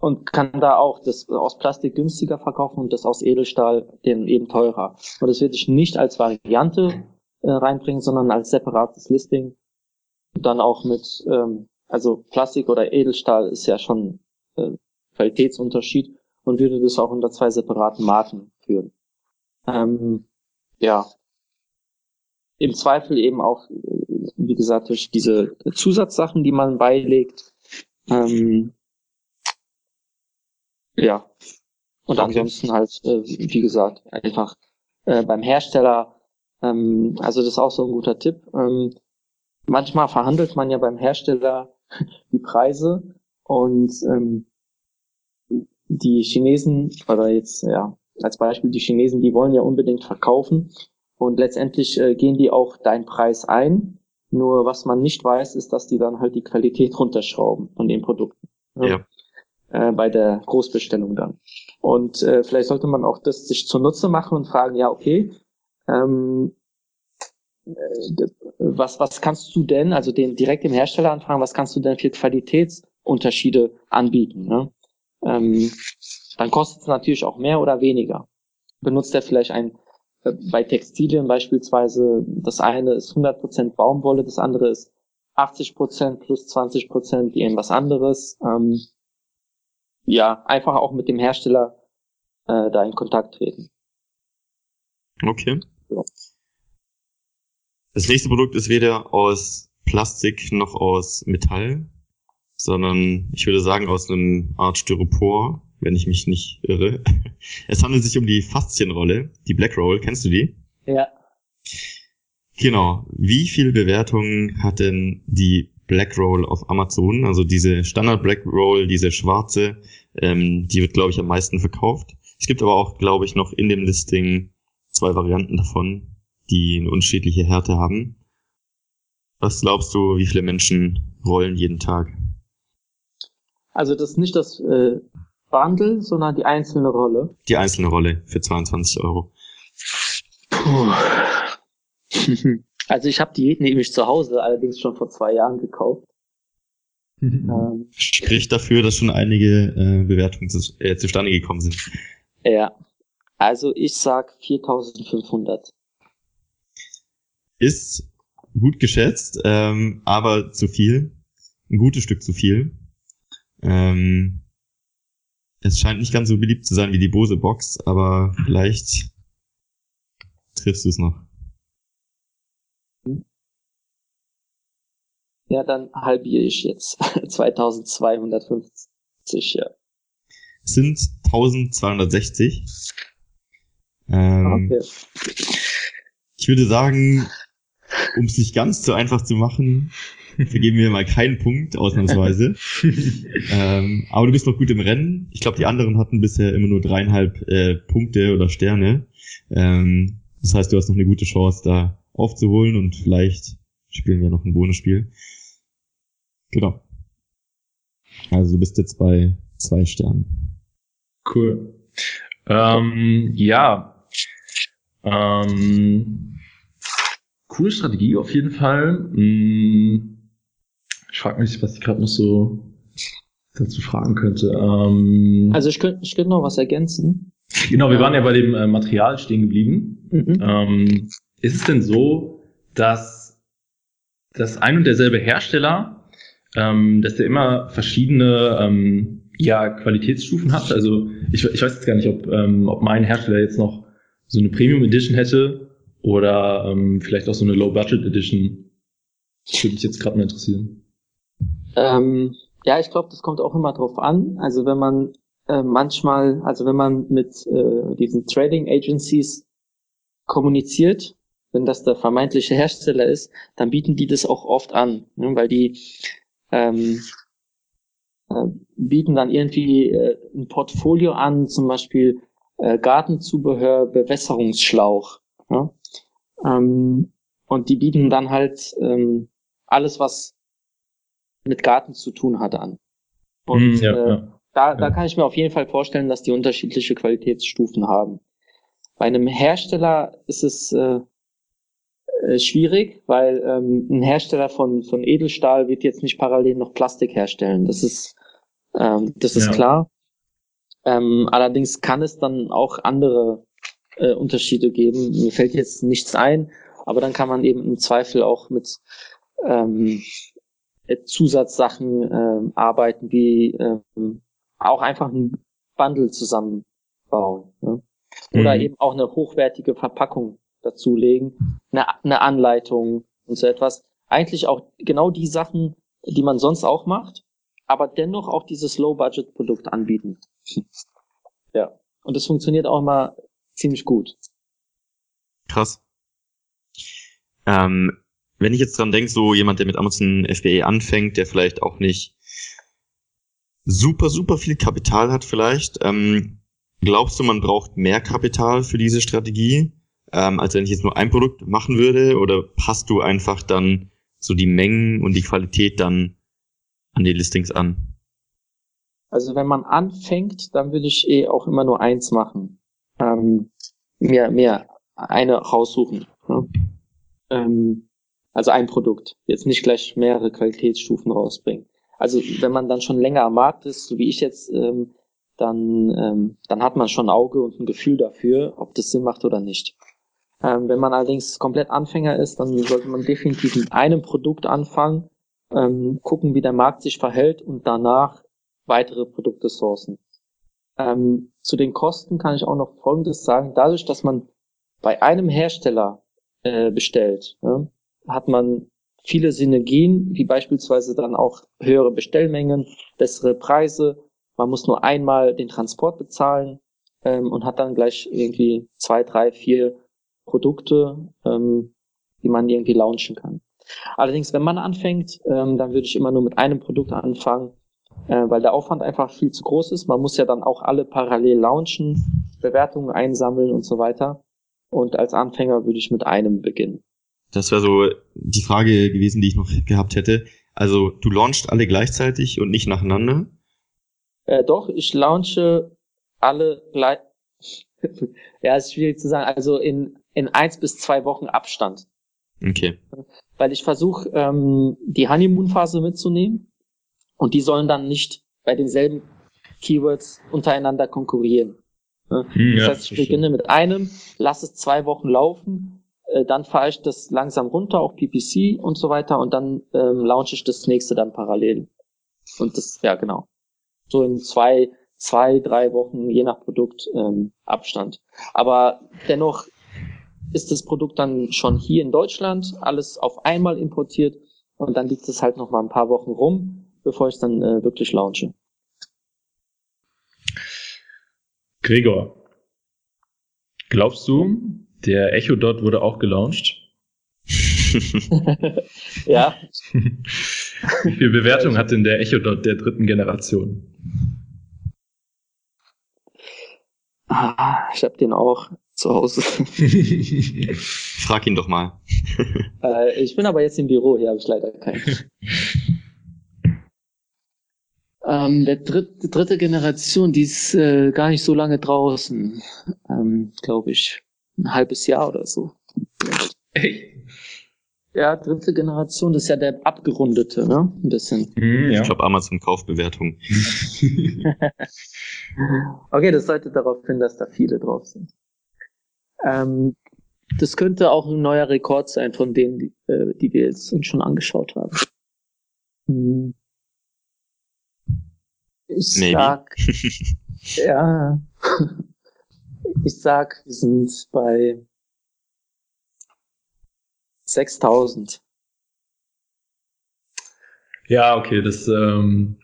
und kann da auch das aus Plastik günstiger verkaufen und das aus Edelstahl den eben teurer. Und das würde ich nicht als Variante äh, reinbringen, sondern als separates Listing. Dann auch mit, ähm, also Plastik oder Edelstahl ist ja schon äh, Qualitätsunterschied und würde das auch unter zwei separaten Marken führen. Ähm, ja. Im Zweifel eben auch, wie gesagt, durch diese Zusatzsachen, die man beilegt. Ähm, ja. Und okay. ansonsten halt, äh, wie gesagt, einfach äh, beim Hersteller, ähm, also das ist auch so ein guter Tipp. Ähm, manchmal verhandelt man ja beim Hersteller die Preise und ähm, die Chinesen, oder jetzt ja, als Beispiel die Chinesen, die wollen ja unbedingt verkaufen und letztendlich äh, gehen die auch deinen Preis ein Nur was man nicht weiß, ist, dass die dann halt die Qualität runterschrauben von den Produkten. Ja. ja. Äh, bei der Großbestellung dann. Und äh, vielleicht sollte man auch das sich zunutze machen und fragen, ja, okay, ähm, äh, was, was kannst du denn, also den direkt dem Hersteller anfragen, was kannst du denn für Qualitätsunterschiede anbieten? Ne? Ähm, dann kostet es natürlich auch mehr oder weniger. Benutzt er vielleicht ein, äh, bei Textilien beispielsweise, das eine ist 100% Baumwolle, das andere ist 80% plus 20% irgendwas anderes. Ähm, ja, einfach auch mit dem Hersteller äh, da in Kontakt treten. Okay. Ja. Das nächste Produkt ist weder aus Plastik noch aus Metall, sondern ich würde sagen aus einem Art Styropor, wenn ich mich nicht irre. Es handelt sich um die Faszienrolle, die Black Roll. Kennst du die? Ja. Genau. Wie viele Bewertungen hat denn die Black Roll auf Amazon? Also diese Standard Black Roll, diese schwarze, ähm, die wird, glaube ich, am meisten verkauft. Es gibt aber auch, glaube ich, noch in dem Listing zwei Varianten davon, die eine unterschiedliche Härte haben. Was glaubst du, wie viele Menschen rollen jeden Tag? Also das ist nicht das äh, Bundle, sondern die einzelne Rolle. Die einzelne Rolle für 22 Euro. Puh. also ich habe die nämlich zu Hause allerdings schon vor zwei Jahren gekauft. ähm, Spricht dafür, dass schon einige äh, Bewertungen zu, äh, zustande gekommen sind. Ja, also ich sag 4500. Ist gut geschätzt, ähm, aber zu viel. Ein gutes Stück zu viel. Ähm, es scheint nicht ganz so beliebt zu sein wie die Bose Box, aber vielleicht triffst du es noch. Ja, dann halbiere ich jetzt. 2250, ja. Sind 1260. Ähm, okay. Ich würde sagen, um es nicht ganz so einfach zu machen, vergeben wir mal keinen Punkt, ausnahmsweise. ähm, aber du bist noch gut im Rennen. Ich glaube, die anderen hatten bisher immer nur dreieinhalb äh, Punkte oder Sterne. Ähm, das heißt, du hast noch eine gute Chance, da aufzuholen und vielleicht spielen wir noch ein Bonusspiel. Genau. Also du bist jetzt bei zwei Sternen. Cool. Ähm, ja. Ähm, coole Strategie auf jeden Fall. Hm, ich frage mich, was ich gerade noch so dazu fragen könnte. Ähm, also ich könnte ich könnte noch was ergänzen. Genau, wir waren ja bei dem äh, Material stehen geblieben. Mhm. Ähm, ist es denn so, dass das ein und derselbe Hersteller, ähm, dass der immer verschiedene ähm, ja, Qualitätsstufen hat? Also ich, ich weiß jetzt gar nicht, ob, ähm, ob mein Hersteller jetzt noch so eine Premium Edition hätte oder ähm, vielleicht auch so eine Low Budget Edition. Das würde mich jetzt gerade mal interessieren. Ähm, ja, ich glaube, das kommt auch immer drauf an. Also wenn man äh, manchmal, also wenn man mit äh, diesen Trading Agencies kommuniziert, wenn das der vermeintliche Hersteller ist, dann bieten die das auch oft an, ne, weil die ähm, äh, bieten dann irgendwie äh, ein Portfolio an, zum Beispiel äh, Gartenzubehör, Bewässerungsschlauch. Ja? Ähm, und die bieten dann halt ähm, alles, was mit Garten zu tun hat, an. Und mm, ja, äh, ja. Da, da kann ich mir auf jeden Fall vorstellen, dass die unterschiedliche Qualitätsstufen haben. Bei einem Hersteller ist es äh, äh, schwierig, weil ähm, ein Hersteller von, von Edelstahl wird jetzt nicht parallel noch Plastik herstellen. Das ist, ähm, das ist ja. klar. Ähm, allerdings kann es dann auch andere äh, Unterschiede geben. Mir fällt jetzt nichts ein, aber dann kann man eben im Zweifel auch mit ähm, Zusatzsachen äh, arbeiten, wie ähm, auch einfach ein Bundle zusammenbauen. Ne? Oder mhm. eben auch eine hochwertige Verpackung dazulegen, eine, eine Anleitung und so etwas. Eigentlich auch genau die Sachen, die man sonst auch macht, aber dennoch auch dieses Low-Budget-Produkt anbieten. ja. Und das funktioniert auch immer ziemlich gut. Krass. Ähm, wenn ich jetzt dran denke, so jemand, der mit Amazon FBA anfängt, der vielleicht auch nicht super, super viel Kapital hat vielleicht, ähm, glaubst du, man braucht mehr Kapital für diese Strategie, ähm, als wenn ich jetzt nur ein Produkt machen würde? Oder passt du einfach dann so die Mengen und die Qualität dann an die Listings an? Also wenn man anfängt, dann würde ich eh auch immer nur eins machen. Ähm, mir, mir eine raussuchen. Ja. Ähm, also ein Produkt. Jetzt nicht gleich mehrere Qualitätsstufen rausbringen. Also wenn man dann schon länger am Markt ist, so wie ich jetzt, ähm, dann, ähm, dann hat man schon ein Auge und ein Gefühl dafür, ob das Sinn macht oder nicht. Ähm, wenn man allerdings komplett Anfänger ist, dann sollte man definitiv mit einem Produkt anfangen, ähm, gucken, wie der Markt sich verhält und danach weitere Produkte sourcen. Ähm, zu den Kosten kann ich auch noch Folgendes sagen. Dadurch, dass man bei einem Hersteller äh, bestellt, ja, hat man viele Synergien, wie beispielsweise dann auch höhere Bestellmengen, bessere Preise. Man muss nur einmal den Transport bezahlen ähm, und hat dann gleich irgendwie zwei, drei, vier Produkte, ähm, die man irgendwie launchen kann. Allerdings, wenn man anfängt, ähm, dann würde ich immer nur mit einem Produkt anfangen, äh, weil der Aufwand einfach viel zu groß ist. Man muss ja dann auch alle parallel launchen, Bewertungen einsammeln und so weiter. Und als Anfänger würde ich mit einem beginnen. Das wäre so die Frage gewesen, die ich noch gehabt hätte. Also du launchst alle gleichzeitig und nicht nacheinander? Äh, doch, ich launche alle gleich. ja, ist schwierig zu sagen. Also in, in eins bis zwei Wochen Abstand. Okay. Weil ich versuche, ähm, die Honeymoon-Phase mitzunehmen und die sollen dann nicht bei denselben Keywords untereinander konkurrieren. Hm, das ja, heißt, ich beginne mit einem, lasse es zwei Wochen laufen, äh, dann fahre ich das langsam runter, auch PPC und so weiter, und dann ähm, launche ich das nächste dann parallel. Und das, ja genau. So in zwei, zwei, drei Wochen, je nach Produkt, ähm, Abstand. Aber dennoch ist das Produkt dann schon hier in Deutschland, alles auf einmal importiert und dann liegt es halt noch mal ein paar Wochen rum, bevor ich es dann äh, wirklich launche. Gregor, glaubst du, der Echo Dot wurde auch gelauncht? ja. Wie viel Bewertung hat denn der Echo Dot der dritten Generation? Ah, ich habe den auch zu Hause. Frag ihn doch mal. äh, ich bin aber jetzt im Büro, hier habe ich leider keinen. Ähm, der dritte, dritte Generation, die ist äh, gar nicht so lange draußen, ähm, glaube ich. Ein halbes Jahr oder so. Echt? Ja, dritte Generation, das ist ja der abgerundete, ne? Ein bisschen. Mm, ja. Ich glaube Amazon Kaufbewertung. okay, das sollte darauf hin, dass da viele drauf sind. Ähm, das könnte auch ein neuer Rekord sein von denen, die, äh, die wir jetzt uns schon angeschaut haben. Hm. Ich Maybe. sag, ja, ich sag, wir sind bei 6000. Ja, okay, das, ähm,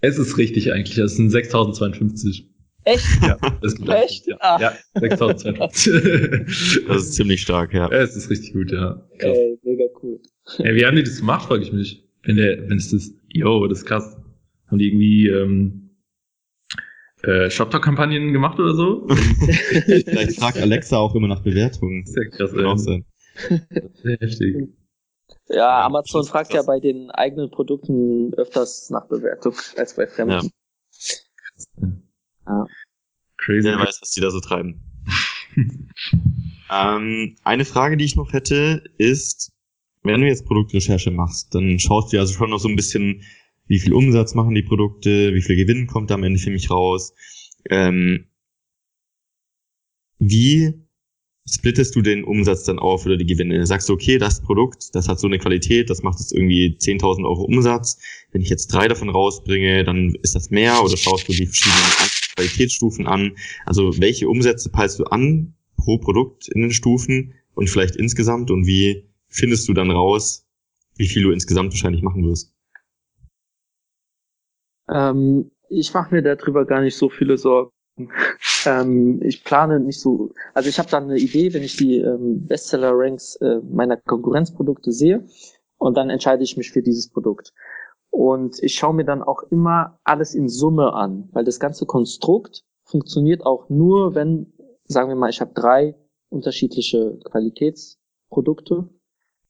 es ist richtig eigentlich. Es sind 6052. Echt? Ja, das ist Echt? Ja, ah. ja 6250. das ist ziemlich stark, ja. Es ist richtig gut, ja. Krass. Ey, mega cool. Ey, wie haben die das gemacht, frage ich mich. Wenn der, wenn es das, yo, das ist krass. Haben die irgendwie ähm, äh, Shoptalk-Kampagnen gemacht oder so? Vielleicht fragt Alexa auch immer nach Bewertungen. Sehr krass, ey. Sein. Sehr heftig. Ja, Amazon fragt ja bei den eigenen Produkten öfters nach Bewertung als bei Fremden. Ja. ja. Crazy. Wer weiß, was die da so treiben. ähm, eine Frage, die ich noch hätte, ist, wenn du jetzt Produktrecherche machst, dann schaust du also schon noch so ein bisschen wie viel Umsatz machen die Produkte, wie viel Gewinn kommt am Ende für mich raus. Ähm, wie splittest du den Umsatz dann auf oder die Gewinne? Sagst du, okay, das Produkt, das hat so eine Qualität, das macht jetzt irgendwie 10.000 Euro Umsatz. Wenn ich jetzt drei davon rausbringe, dann ist das mehr oder schaust du die verschiedenen Qualitätsstufen an? Also welche Umsätze peilst du an pro Produkt in den Stufen und vielleicht insgesamt und wie findest du dann raus, wie viel du insgesamt wahrscheinlich machen wirst? Ähm, ich mache mir darüber gar nicht so viele Sorgen. ähm, ich plane nicht so, also ich habe dann eine Idee, wenn ich die ähm, Bestseller-Ranks äh, meiner Konkurrenzprodukte sehe und dann entscheide ich mich für dieses Produkt. Und ich schaue mir dann auch immer alles in Summe an, weil das ganze Konstrukt funktioniert auch nur, wenn, sagen wir mal, ich habe drei unterschiedliche Qualitätsprodukte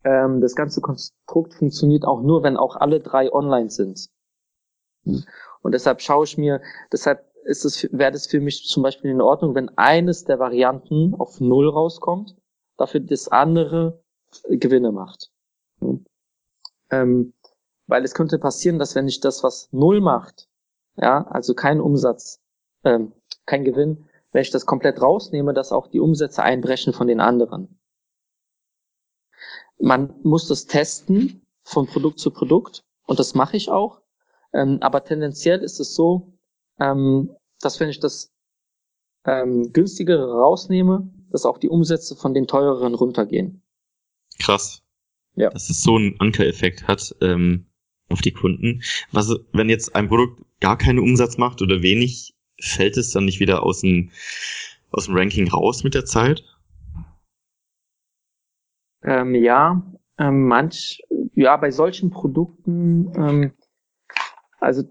ähm, das ganze Konstrukt funktioniert auch nur, wenn auch alle drei online sind. Und deshalb schaue ich mir, deshalb ist es, wäre das für mich zum Beispiel in Ordnung, wenn eines der Varianten auf Null rauskommt, dafür das andere Gewinne macht. Ähm, weil es könnte passieren, dass wenn ich das, was Null macht, ja, also kein Umsatz, ähm, kein Gewinn, wenn ich das komplett rausnehme, dass auch die Umsätze einbrechen von den anderen. Man muss das testen von Produkt zu Produkt und das mache ich auch. Ähm, aber tendenziell ist es so, ähm, dass wenn ich das ähm, günstigere rausnehme, dass auch die Umsätze von den teureren runtergehen. Krass. Ja. Dass es so einen Ankereffekt hat ähm, auf die Kunden. Was, wenn jetzt ein Produkt gar keinen Umsatz macht oder wenig, fällt es dann nicht wieder aus dem, aus dem Ranking raus mit der Zeit? Ähm, ja, ähm, manch, ja, bei solchen Produkten, ähm, also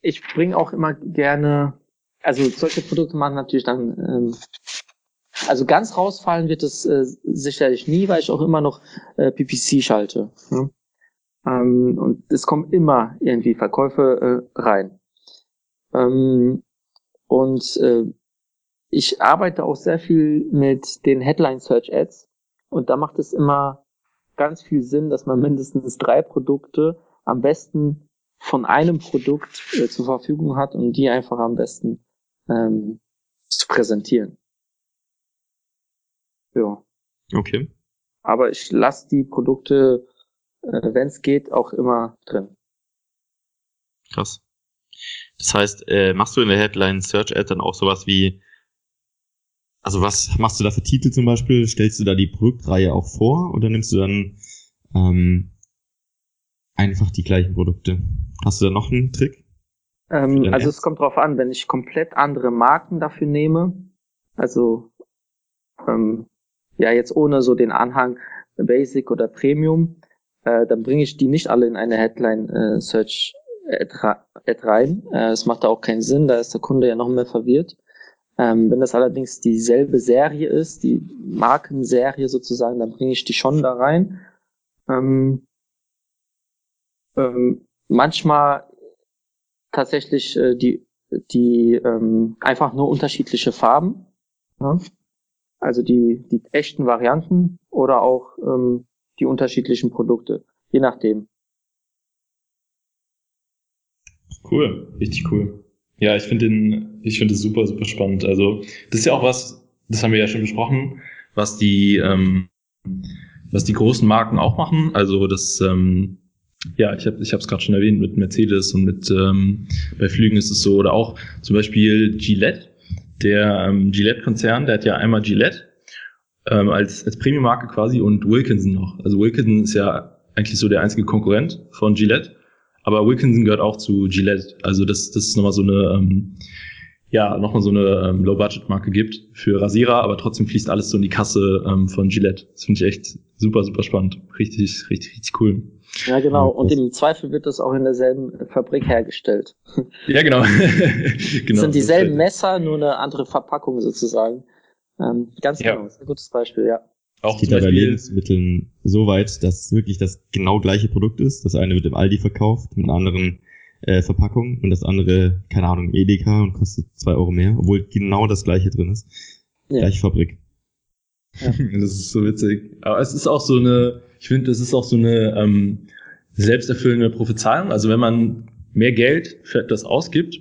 ich bringe auch immer gerne, also solche Produkte machen natürlich dann, ähm, also ganz rausfallen wird es äh, sicherlich nie, weil ich auch immer noch äh, PPC schalte. Ne? Ähm, und es kommen immer irgendwie Verkäufe äh, rein. Ähm, und äh, ich arbeite auch sehr viel mit den Headline Search Ads. Und da macht es immer ganz viel Sinn, dass man mindestens drei Produkte am besten von einem Produkt äh, zur Verfügung hat und die einfach am besten ähm, zu präsentieren. Ja. Okay. Aber ich lasse die Produkte, wenn es geht, auch immer drin. Krass. Das heißt, äh, machst du in der Headline Search Ad dann auch sowas wie, also was machst du da für Titel zum Beispiel? Stellst du da die Produktreihe auch vor oder nimmst du dann ähm, einfach die gleichen Produkte? Hast du da noch einen Trick? Ähm, also Ads? es kommt drauf an, wenn ich komplett andere Marken dafür nehme, also ähm, ja jetzt ohne so den Anhang Basic oder Premium, äh, dann bringe ich die nicht alle in eine Headline äh, Search Ad rein. Äh, es macht da auch keinen Sinn, da ist der Kunde ja noch mehr verwirrt. Ähm, wenn das allerdings dieselbe Serie ist, die Markenserie sozusagen, dann bringe ich die schon da rein. Ähm, ähm, manchmal tatsächlich äh, die, die ähm, einfach nur unterschiedliche Farben. Ja? Also die, die echten Varianten oder auch ähm, die unterschiedlichen Produkte, je nachdem. Cool, richtig cool. Ja, ich finde den, ich finde es super, super spannend. Also das ist ja auch was, das haben wir ja schon besprochen, was die, ähm, was die großen Marken auch machen. Also das, ähm, ja, ich habe, ich habe es gerade schon erwähnt mit Mercedes und mit ähm, bei Flügen ist es so oder auch zum Beispiel Gillette, der ähm, Gillette-Konzern, der hat ja einmal Gillette ähm, als als Premium-Marke quasi und Wilkinson noch. Also Wilkinson ist ja eigentlich so der einzige Konkurrent von Gillette aber Wilkinson gehört auch zu Gillette. Also das, das ist nochmal so eine, ähm, ja, nochmal so eine ähm, Low-Budget-Marke gibt für Rasierer, aber trotzdem fließt alles so in die Kasse ähm, von Gillette. Das finde ich echt super, super spannend. Richtig, richtig, richtig cool. Ja, genau. Und im Zweifel wird das auch in derselben Fabrik hergestellt. Ja, genau. genau. Das sind dieselben Messer, nur eine andere Verpackung sozusagen. Ähm, ganz genau. Ja. Das ist ein gutes Beispiel, ja. Auch es geht bei Lebensmitteln so weit, dass wirklich das genau gleiche Produkt ist. Das eine wird im Aldi verkauft, mit einer anderen äh, Verpackung und das andere, keine Ahnung, Edeka und kostet zwei Euro mehr, obwohl genau das gleiche drin ist. Ja. Gleiche Fabrik. Ja. Das ist so witzig. Aber es ist auch so eine, ich finde, das ist auch so eine ähm, selbsterfüllende Prophezeiung. Also wenn man mehr Geld für etwas ausgibt,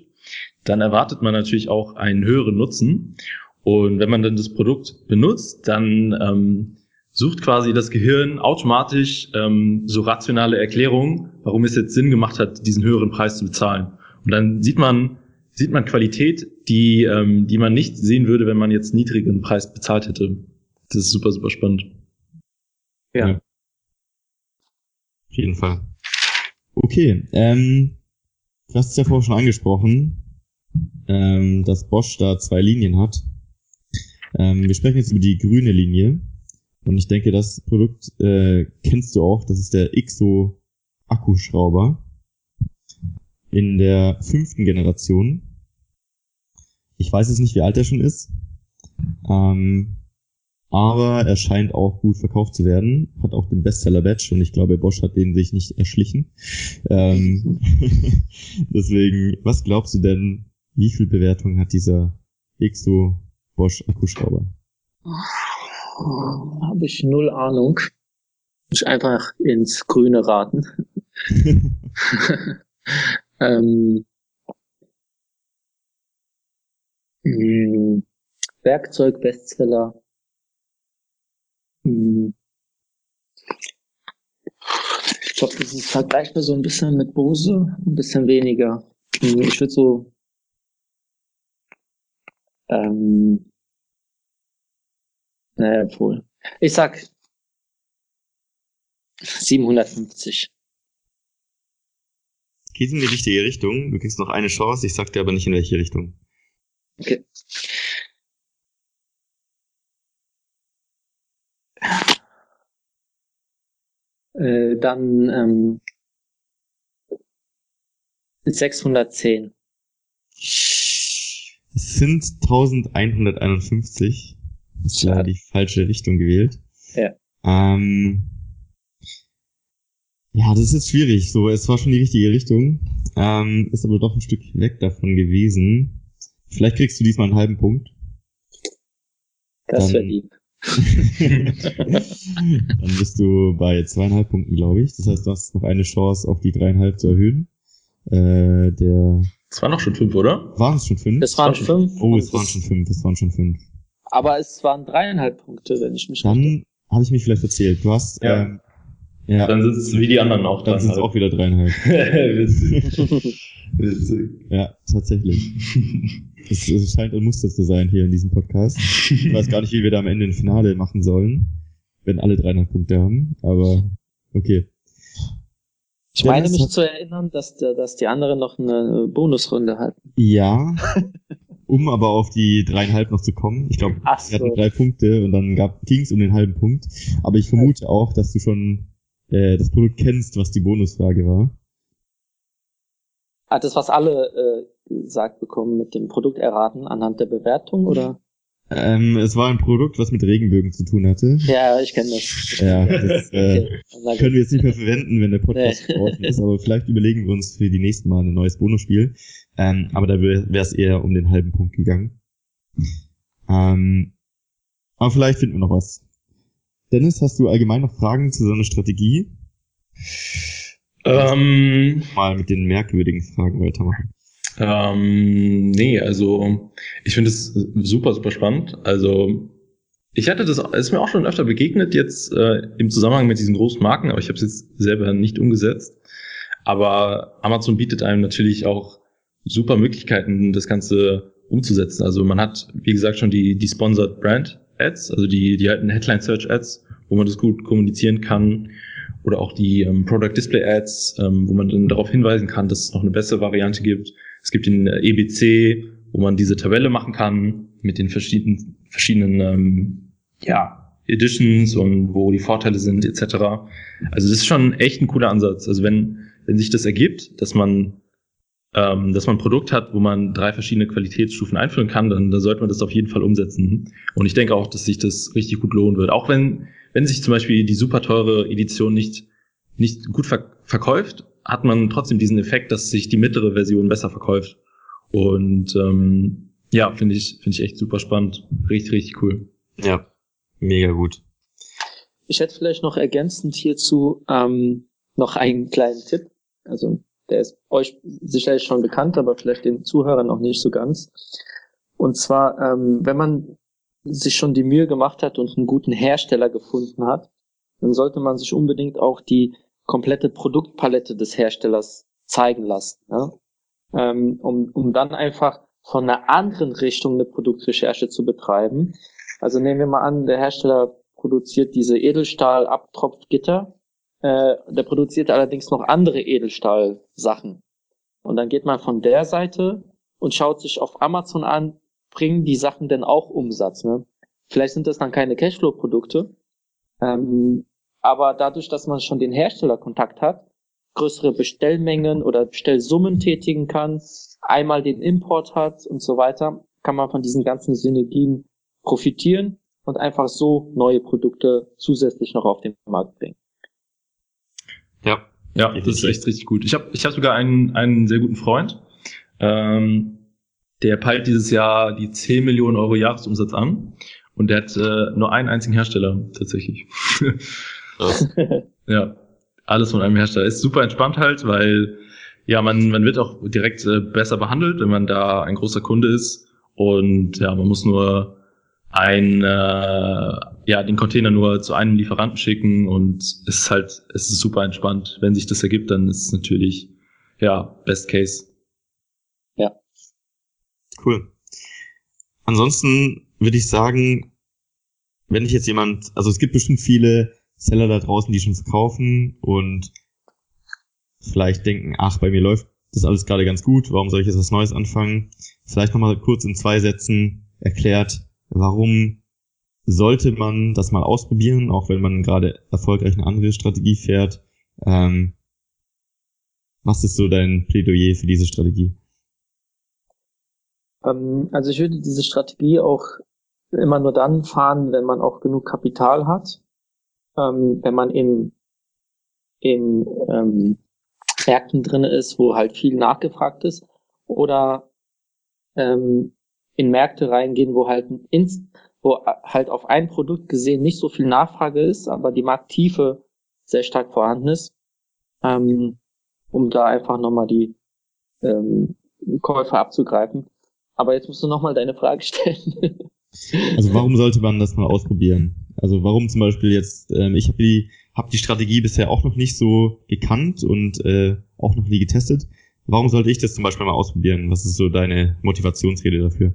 dann erwartet man natürlich auch einen höheren Nutzen. Und wenn man dann das Produkt benutzt, dann ähm, sucht quasi das Gehirn automatisch ähm, so rationale Erklärungen, warum es jetzt Sinn gemacht hat, diesen höheren Preis zu bezahlen. Und dann sieht man, sieht man Qualität, die, ähm, die man nicht sehen würde, wenn man jetzt niedrigen Preis bezahlt hätte. Das ist super, super spannend. Ja. ja. Auf jeden Fall. Okay, ähm, du hast es ja vorher schon angesprochen, ähm, dass Bosch da zwei Linien hat. Ähm, wir sprechen jetzt über die grüne Linie. Und ich denke, das Produkt äh, kennst du auch. Das ist der IXO Akkuschrauber in der fünften Generation. Ich weiß jetzt nicht, wie alt er schon ist. Ähm, aber er scheint auch gut verkauft zu werden. Hat auch den Bestseller-Badge und ich glaube, Bosch hat den sich nicht erschlichen. Ähm, deswegen, was glaubst du denn, wie viel Bewertung hat dieser Exo Bosch Akkuschrauber? Habe ich null Ahnung. Ich einfach ins Grüne raten. ähm, hm, Werkzeug-Bestseller hm. Ich glaube, das ist vergleichbar so ein bisschen mit Bose, ein bisschen weniger. Hm, ich würde so ähm, naja, wohl. Ich sag 750. Geht in die richtige Richtung. Du kriegst noch eine Chance. Ich sag dir aber nicht in welche Richtung. Okay. Äh, dann ähm, 610. Es sind 1151. Das ist leider die falsche Richtung gewählt. Ja. Ähm, ja, das ist jetzt schwierig. So, es war schon die richtige Richtung. Ähm, ist aber doch ein Stück weg davon gewesen. Vielleicht kriegst du diesmal einen halben Punkt. Das wäre lieb. dann bist du bei zweieinhalb Punkten, glaube ich. Das heißt, du hast noch eine Chance, auf die dreieinhalb zu erhöhen. Äh, der. Es waren noch schon fünf, oder? Waren es schon fünf? Es waren fünf. Oh, es waren schon fünf. Es waren schon fünf. Aber es waren dreieinhalb Punkte, wenn ich mich Dann habe ich mich vielleicht erzählt. Du hast. Ja. Ähm, ja. Dann sind es wie die anderen auch. Dann sind es auch wieder dreieinhalb. Witzig. Witzig. Ja, tatsächlich. Es, es scheint ein Muster zu sein hier in diesem Podcast. Ich weiß gar nicht, wie wir da am Ende ein Finale machen sollen, wenn alle dreieinhalb Punkte haben, aber okay. Ich meine mich zu erinnern, dass, dass die anderen noch eine Bonusrunde hatten. Ja, um aber auf die dreieinhalb noch zu kommen. Ich glaube, so. wir hatten drei Punkte und dann ging es um den halben Punkt. Aber ich vermute auch, dass du schon äh, das Produkt kennst, was die Bonusfrage war. Ah, das, was alle äh, gesagt bekommen mit dem Produkt erraten anhand der Bewertung, oder? Ähm, es war ein Produkt, was mit Regenbögen zu tun hatte. Ja, ich kenne das. Ja, das äh, okay, können wir jetzt nicht mehr verwenden, wenn der Podcast nee. draußen ist, aber vielleicht überlegen wir uns für die nächsten Mal ein neues Bonusspiel. Ähm, aber da wäre es eher um den halben Punkt gegangen. Ähm, aber vielleicht finden wir noch was. Dennis, hast du allgemein noch Fragen zu so einer Strategie? Ähm, Mal mit den merkwürdigen Fragen weitermachen. Ähm, nee, also ich finde es super, super spannend. Also ich hatte das, ist mir auch schon öfter begegnet jetzt äh, im Zusammenhang mit diesen großen Marken, aber ich habe es jetzt selber nicht umgesetzt. Aber Amazon bietet einem natürlich auch super Möglichkeiten, das Ganze umzusetzen. Also man hat, wie gesagt, schon die, die Sponsored Brand Ads, also die, die alten Headline Search Ads, wo man das gut kommunizieren kann oder auch die ähm, Product Display Ads, ähm, wo man dann darauf hinweisen kann, dass es noch eine bessere Variante gibt. Es gibt den äh, EBC, wo man diese Tabelle machen kann mit den verschiedenen, verschiedenen ähm, ja, Editions und wo die Vorteile sind etc. Also das ist schon echt ein cooler Ansatz. Also wenn, wenn sich das ergibt, dass man ähm, dass man ein Produkt hat, wo man drei verschiedene Qualitätsstufen einführen kann, dann, dann sollte man das auf jeden Fall umsetzen. Und ich denke auch, dass sich das richtig gut lohnen wird. Auch wenn, wenn sich zum Beispiel die super teure Edition nicht, nicht gut ver verkauft, hat man trotzdem diesen Effekt, dass sich die mittlere Version besser verkauft. Und ähm, ja, finde ich, finde ich echt super spannend. Richtig, richtig cool. Ja, mega gut. Ich hätte vielleicht noch ergänzend hierzu ähm, noch einen kleinen Tipp. Also der ist euch sicherlich schon bekannt, aber vielleicht den Zuhörern noch nicht so ganz. Und zwar, ähm, wenn man sich schon die Mühe gemacht hat und einen guten Hersteller gefunden hat, dann sollte man sich unbedingt auch die komplette Produktpalette des Herstellers zeigen lassen, ja? ähm, um, um dann einfach von einer anderen Richtung eine Produktrecherche zu betreiben. Also nehmen wir mal an, der Hersteller produziert diese Edelstahl-Abtropfgitter, äh, der produziert allerdings noch andere Edelstahl-Sachen. Und dann geht man von der Seite und schaut sich auf Amazon an, bringen die Sachen denn auch Umsatz. Ne? Vielleicht sind das dann keine Cashflow-Produkte, ähm, aber dadurch, dass man schon den Herstellerkontakt hat, größere Bestellmengen oder Bestellsummen tätigen kann, einmal den Import hat und so weiter, kann man von diesen ganzen Synergien profitieren und einfach so neue Produkte zusätzlich noch auf den Markt bringen. Ja, ja, das ist echt richtig gut. Ich habe ich hab sogar einen, einen sehr guten Freund, ähm, der peilt dieses Jahr die 10 Millionen Euro Jahresumsatz an und der hat äh, nur einen einzigen Hersteller tatsächlich. ja, alles von einem Hersteller. Ist super entspannt halt, weil ja, man, man wird auch direkt äh, besser behandelt, wenn man da ein großer Kunde ist. Und ja, man muss nur ein, äh, ja, den Container nur zu einem Lieferanten schicken und es ist halt, es ist super entspannt. Wenn sich das ergibt, dann ist es natürlich, ja, Best Case. Ja. Cool. Ansonsten würde ich sagen, wenn ich jetzt jemand, also es gibt bestimmt viele Seller da draußen, die schon verkaufen und vielleicht denken, ach, bei mir läuft das alles gerade ganz gut, warum soll ich jetzt was Neues anfangen? Vielleicht nochmal kurz in zwei Sätzen erklärt, warum sollte man das mal ausprobieren, auch wenn man gerade erfolgreich eine andere Strategie fährt. Ähm, was ist so dein Plädoyer für diese Strategie? Ähm, also ich würde diese Strategie auch immer nur dann fahren, wenn man auch genug Kapital hat, ähm, wenn man in, in ähm, Märkten drin ist, wo halt viel nachgefragt ist, oder ähm, in Märkte reingehen, wo halt ins, wo halt auf ein Produkt gesehen nicht so viel Nachfrage ist, aber die Markttiefe sehr stark vorhanden ist, ähm, um da einfach nochmal die ähm, Käufer abzugreifen. Aber jetzt musst du nochmal deine Frage stellen. also warum sollte man das mal ausprobieren? Also warum zum Beispiel jetzt, ähm, ich habe die, hab die Strategie bisher auch noch nicht so gekannt und äh, auch noch nie getestet. Warum sollte ich das zum Beispiel mal ausprobieren? Was ist so deine Motivationsrede dafür?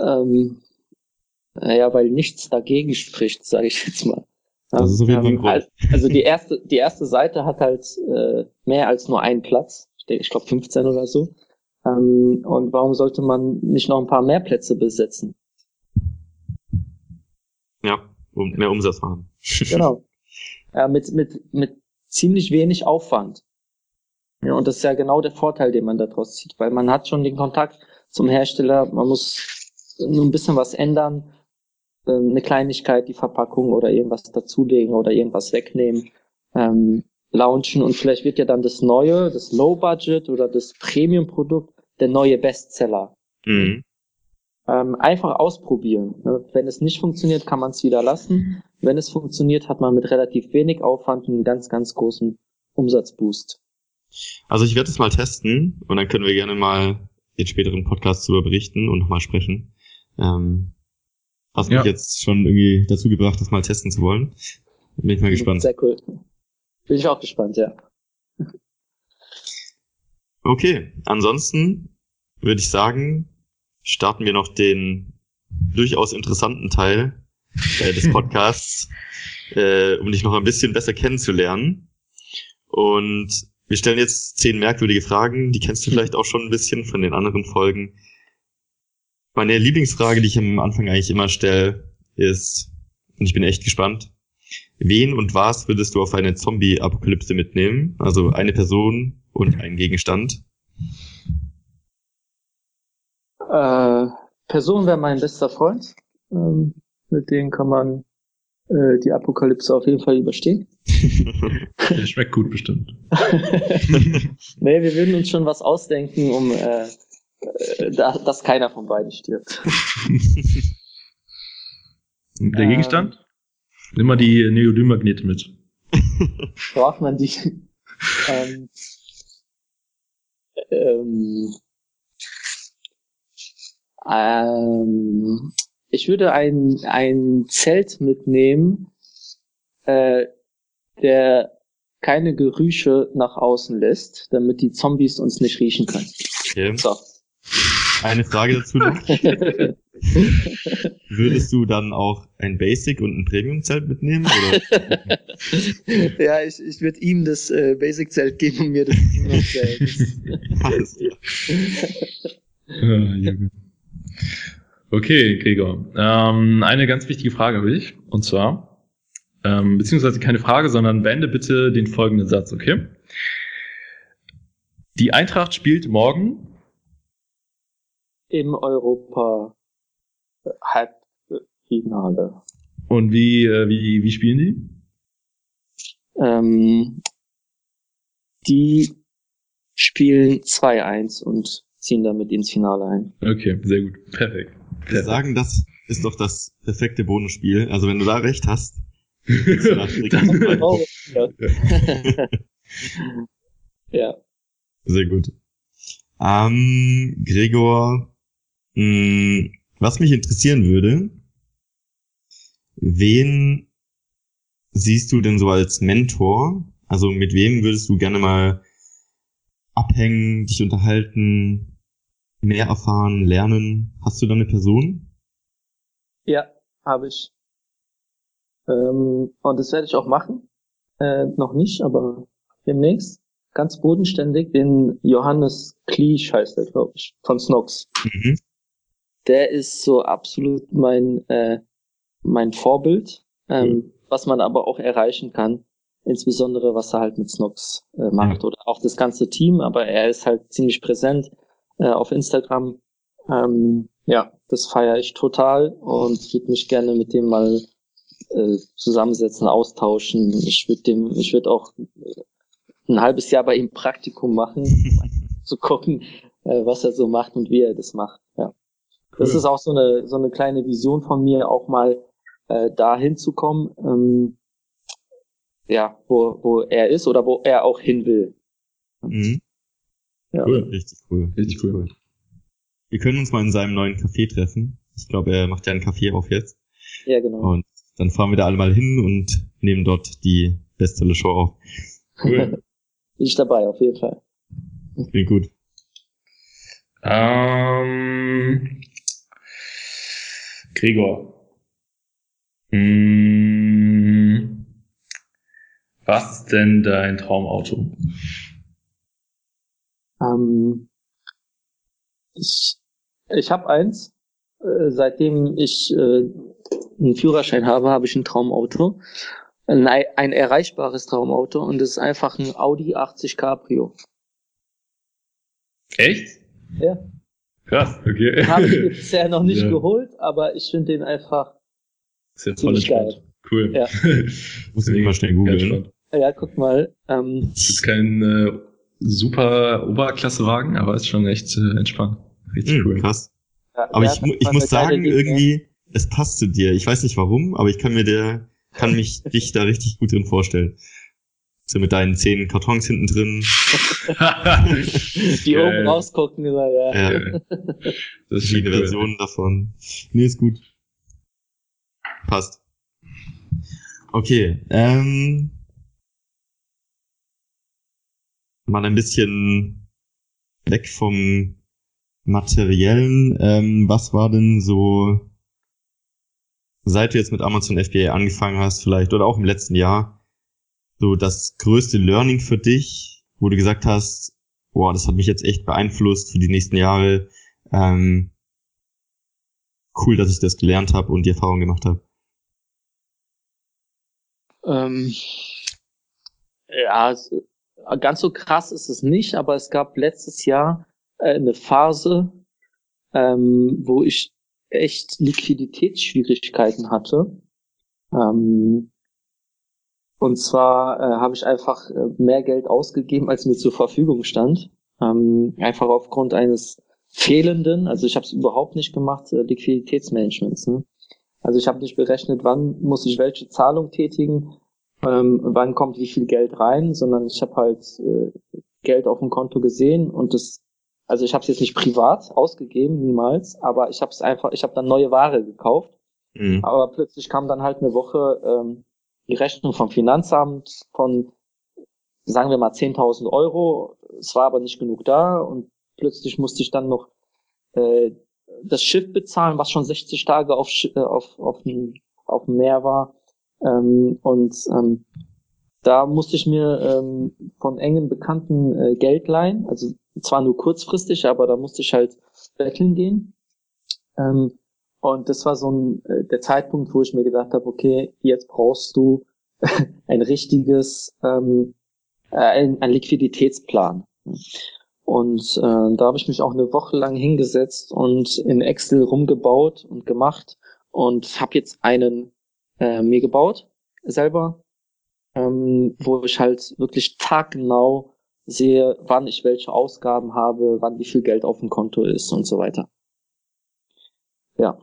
Ähm, naja, weil nichts dagegen spricht, sage ich jetzt mal. Das ist auf jeden Fall ein Grund. Also die erste, die erste Seite hat halt äh, mehr als nur einen Platz. Ich glaube 15 oder so. Ähm, und warum sollte man nicht noch ein paar mehr Plätze besetzen? Ja, um mehr Umsatz machen. genau. Ja, mit, mit, mit ziemlich wenig Aufwand. Ja, und das ist ja genau der Vorteil, den man daraus zieht, weil man hat schon den Kontakt zum Hersteller, man muss nur ein bisschen was ändern, ähm, eine Kleinigkeit, die Verpackung oder irgendwas dazulegen oder irgendwas wegnehmen, ähm, launchen und vielleicht wird ja dann das neue, das Low Budget oder das Premium-Produkt der neue Bestseller. Mhm. Ähm, einfach ausprobieren. Ne? Wenn es nicht funktioniert, kann man es wieder lassen. Wenn es funktioniert, hat man mit relativ wenig Aufwand einen ganz, ganz großen Umsatzboost. Also ich werde es mal testen und dann können wir gerne mal in späteren Podcasts darüber berichten und nochmal sprechen. Ähm, hast ja. mich jetzt schon irgendwie dazu gebracht, das mal testen zu wollen. Bin ich mal gespannt. Sehr cool. Bin ich auch gespannt, ja. Okay, ansonsten würde ich sagen, starten wir noch den durchaus interessanten Teil äh, des Podcasts, äh, um dich noch ein bisschen besser kennenzulernen. Und wir stellen jetzt zehn merkwürdige Fragen, die kennst du vielleicht auch schon ein bisschen von den anderen Folgen. Meine Lieblingsfrage, die ich am Anfang eigentlich immer stelle, ist, und ich bin echt gespannt, wen und was würdest du auf eine Zombie-Apokalypse mitnehmen? Also eine Person und ein Gegenstand. Äh, Person wäre mein bester Freund. Ähm, mit dem kann man äh, die Apokalypse auf jeden Fall überstehen. Der schmeckt gut bestimmt. nee, wir würden uns schon was ausdenken, um äh, äh, dass keiner von beiden stirbt. Der Gegenstand? Nimm mal die Neodym-Magnete mit. Braucht man die? ähm, ähm, ähm, ich würde ein, ein Zelt mitnehmen, äh, der keine Gerüche nach außen lässt, damit die Zombies uns nicht riechen können. Okay. So. Eine Frage dazu noch. Würdest du dann auch ein Basic und ein Premium-Zelt mitnehmen? Oder? ja, ich, ich würde ihm das äh, Basic-Zelt geben und mir das Premium-Zelt. Alles klar. okay, Gregor. Ähm, eine ganz wichtige Frage habe ich. Und zwar, ähm, beziehungsweise keine Frage, sondern beende bitte den folgenden Satz, okay? Die Eintracht spielt morgen im Europa Halb, Finale. Und wie, äh, wie, wie spielen die? Ähm, die spielen 2-1 und ziehen damit ins Finale ein. Okay, sehr gut. Perfekt. Wir sagen, das ist doch das perfekte Bonusspiel. Also wenn du da recht hast. Dann- Oh, ja. ja. Sehr gut. Ähm, Gregor, was mich interessieren würde, wen siehst du denn so als Mentor? Also mit wem würdest du gerne mal abhängen, dich unterhalten, mehr erfahren, lernen? Hast du da eine Person? Ja, habe ich. Ähm, und das werde ich auch machen. Äh, noch nicht, aber demnächst. Ganz bodenständig. Den Johannes Kliesch heißt er, glaube ich, von Snox. Mhm. Der ist so absolut mein, äh, mein Vorbild, ähm, was man aber auch erreichen kann. Insbesondere, was er halt mit Snox äh, macht oder auch das ganze Team, aber er ist halt ziemlich präsent äh, auf Instagram. Ähm, ja, das feiere ich total und würde mich gerne mit dem mal äh, zusammensetzen, austauschen. Ich würde dem, ich würde auch äh, ein halbes Jahr bei ihm Praktikum machen, um zu gucken, äh, was er so macht und wie er das macht. Das Cool. ist auch so eine so eine kleine Vision von mir, auch mal äh, dahin zu kommen, ähm, ja, wo, wo er ist oder wo er auch hin will. Mhm. Ja. Cool. Richtig cool. Richtig cool. Wir können uns mal in seinem neuen Café treffen. Ich glaube, er macht ja einen Café auf jetzt. Ja, genau. Und dann fahren wir da alle mal hin und nehmen dort die Bestseller Show auf. Cool. Bin ich dabei, auf jeden Fall. Klingt gut. Ähm, Gregor. Hm, was ist denn dein Traumauto? Ähm, ich ich habe eins. Äh, seitdem ich äh, einen Führerschein habe, habe ich ein Traumauto. Ein, ein erreichbares Traumauto und es ist einfach ein Audi 80 Cabrio. Echt? Ja. Krass, okay. Habe ich bisher noch nicht Ja. geholt, aber ich finde den einfach. Ist ja voll Ziemlich entspannt. Cool. Ja. Muss ich mal schnell googeln. Ja, guck mal. Ähm, Das ist kein äh, super Oberklassewagen, aber ist schon echt äh, entspannt. Richtig Hm, cool. krass. ja, Aber ich, ich muss sagen, Linie. irgendwie, es passt zu dir. Ich weiß nicht warum, aber ich kann mir der, kann mich dich da richtig gut drin vorstellen. So mit deinen zehn Kartons hinten drin. die oben rausgucken, immer, ja. Ja, Das ist verschiedene cool. Versionen davon. Nee, ist gut. Passt. Okay, ähm, mal ein bisschen weg vom Materiellen. Ähm, was war denn so, seit du jetzt mit Amazon FBA angefangen hast, vielleicht, oder auch im letzten Jahr, so das größte Learning für dich, wo du gesagt hast, boah, das hat mich jetzt echt beeinflusst für die nächsten Jahre. Ähm, cool, dass ich das gelernt habe und die Erfahrung gemacht habe. Ähm, ja, ganz so krass ist es nicht, aber es gab letztes Jahr äh, eine Phase, ähm, wo ich echt Liquiditätsschwierigkeiten hatte. Ähm, und zwar äh, habe ich einfach äh, mehr Geld ausgegeben, als mir zur Verfügung stand. Ähm, einfach aufgrund eines fehlenden, also ich habe es überhaupt nicht gemacht, äh, Liquiditätsmanagements. Ne? Also ich habe nicht berechnet, wann muss ich welche Zahlung tätigen, ähm, wann kommt wie viel Geld rein, sondern ich habe halt äh, Geld auf dem Konto gesehen und das, also ich habe es jetzt nicht privat ausgegeben, niemals, aber ich habe es einfach, ich habe dann neue Ware gekauft, Mhm. aber plötzlich kam dann halt eine Woche ähm, die Rechnung vom Finanzamt von, sagen wir mal, 10.000 Euro, es war aber nicht genug da und plötzlich musste ich dann noch äh, das Schiff bezahlen, was schon 60 Tage auf, äh, auf, auf, dem, auf dem Meer war. Ähm, und ähm, da musste ich mir ähm, von engen Bekannten äh, Geld leihen, also zwar nur kurzfristig, aber da musste ich halt betteln gehen. Ähm, und das war so ein, äh, der Zeitpunkt, wo ich mir gedacht habe, okay, jetzt brauchst du ein richtiges, ähm, äh, ein, ein Liquiditätsplan. Und äh, da habe ich mich auch eine Woche lang hingesetzt und in Excel rumgebaut und gemacht und habe jetzt einen äh, mir gebaut selber, ähm, wo ich halt wirklich taggenau sehe, wann ich welche Ausgaben habe, wann wie viel Geld auf dem Konto ist und so weiter. Ja.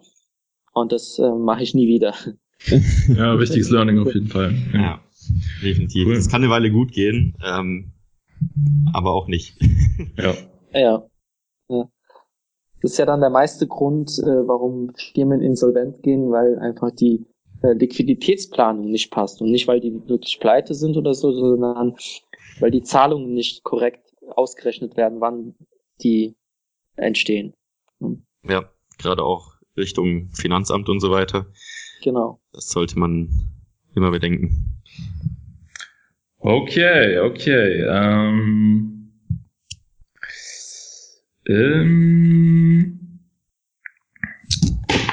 Und das äh, mache ich nie wieder. ja, wichtiges Learning auf jeden Fall. Ja, ja definitiv. Cool. Das kann eine Weile gut gehen, ähm, aber auch nicht. ja. ja. Ja. Das ist ja dann der meiste Grund, äh, warum Firmen insolvent gehen, weil einfach die äh, Liquiditätsplanung nicht passt und nicht, weil die wirklich pleite sind oder so, sondern weil die Zahlungen nicht korrekt ausgerechnet werden, wann die entstehen. Hm. Ja, gerade auch Richtung Finanzamt und so weiter. Genau. Das sollte man immer bedenken. Okay, okay. Ähm, ähm,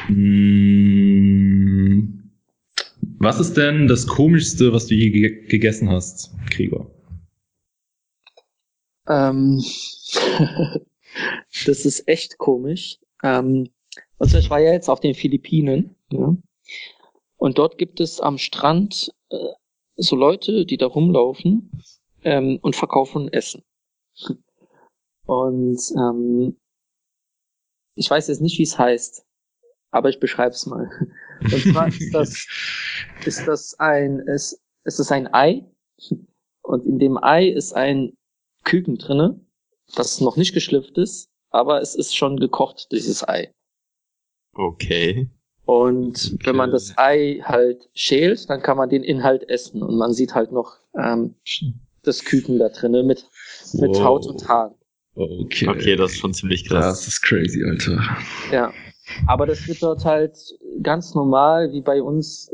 hm, was ist denn das Komischste, was du je gegessen hast, Gregor? Ähm, das ist echt komisch. Ähm, und zwar, ich war ja jetzt auf den Philippinen. Ja? Und dort gibt es am Strand äh, so Leute, die da rumlaufen ähm, und verkaufen Essen. Und ähm, ich weiß jetzt nicht, wie es heißt, aber ich beschreibe es mal. Und zwar ist das, ist das ein, ist, ist das ein Ei und in dem Ei ist ein Küken drinne, das noch nicht geschlüpft ist, aber es ist schon gekocht, dieses Ei. Okay. Und okay. wenn man das Ei halt schält, dann kann man den Inhalt essen und man sieht halt noch ähm, das Küken da drinnen mit, mit wow. Haut und Haaren. Okay. Okay, das ist schon ziemlich krass. Das ist crazy, Alter. Ja. Aber das wird dort halt ganz normal, wie bei uns,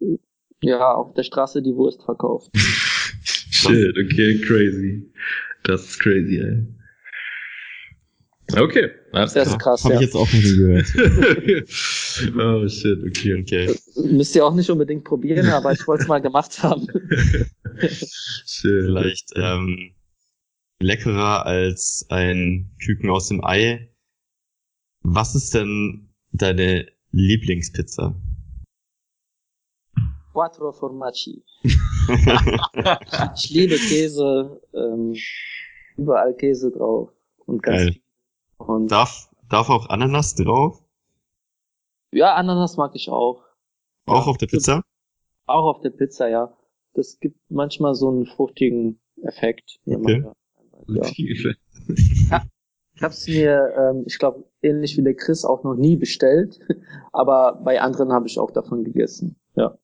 äh, ja, auf der Straße die Wurst verkauft. Shit, okay, crazy. Das ist crazy, ey. Okay, das ist krass. Habe ja. ich jetzt auch nicht gehört. oh shit, okay, okay. Müsst ihr auch nicht unbedingt probieren, aber ich wollte es mal gemacht haben. Schön. Vielleicht ähm, leckerer als ein Küken aus dem Ei. Was ist denn deine Lieblingspizza? Quattro Formaggi. ich liebe Käse, ähm, überall Käse drauf und ganz Geil. Und darf, darf auch Ananas drauf? Ja, Ananas mag ich auch. Auch ja. auf der Pizza? Auch auf der Pizza, ja. Das gibt manchmal so einen fruchtigen Effekt. Okay. Ja. ich hab's mir, ähm, ich glaube, ähnlich wie der Chris auch noch nie bestellt, aber bei anderen habe ich auch davon gegessen. Ja.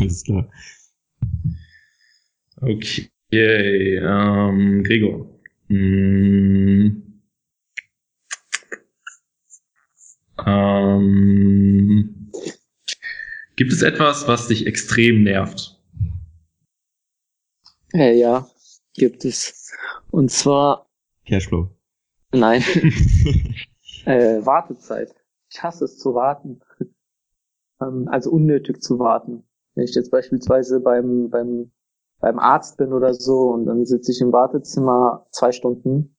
Alles klar. Okay, ähm, Gregor. Mm. Ähm, gibt es etwas, was dich extrem nervt? Äh, ja, gibt es. Und zwar. Cashflow. Nein. äh, Wartezeit. Ich hasse es zu warten. ähm, also unnötig zu warten. Wenn ich jetzt beispielsweise beim, beim, beim Arzt bin oder so und dann sitze ich im Wartezimmer zwei Stunden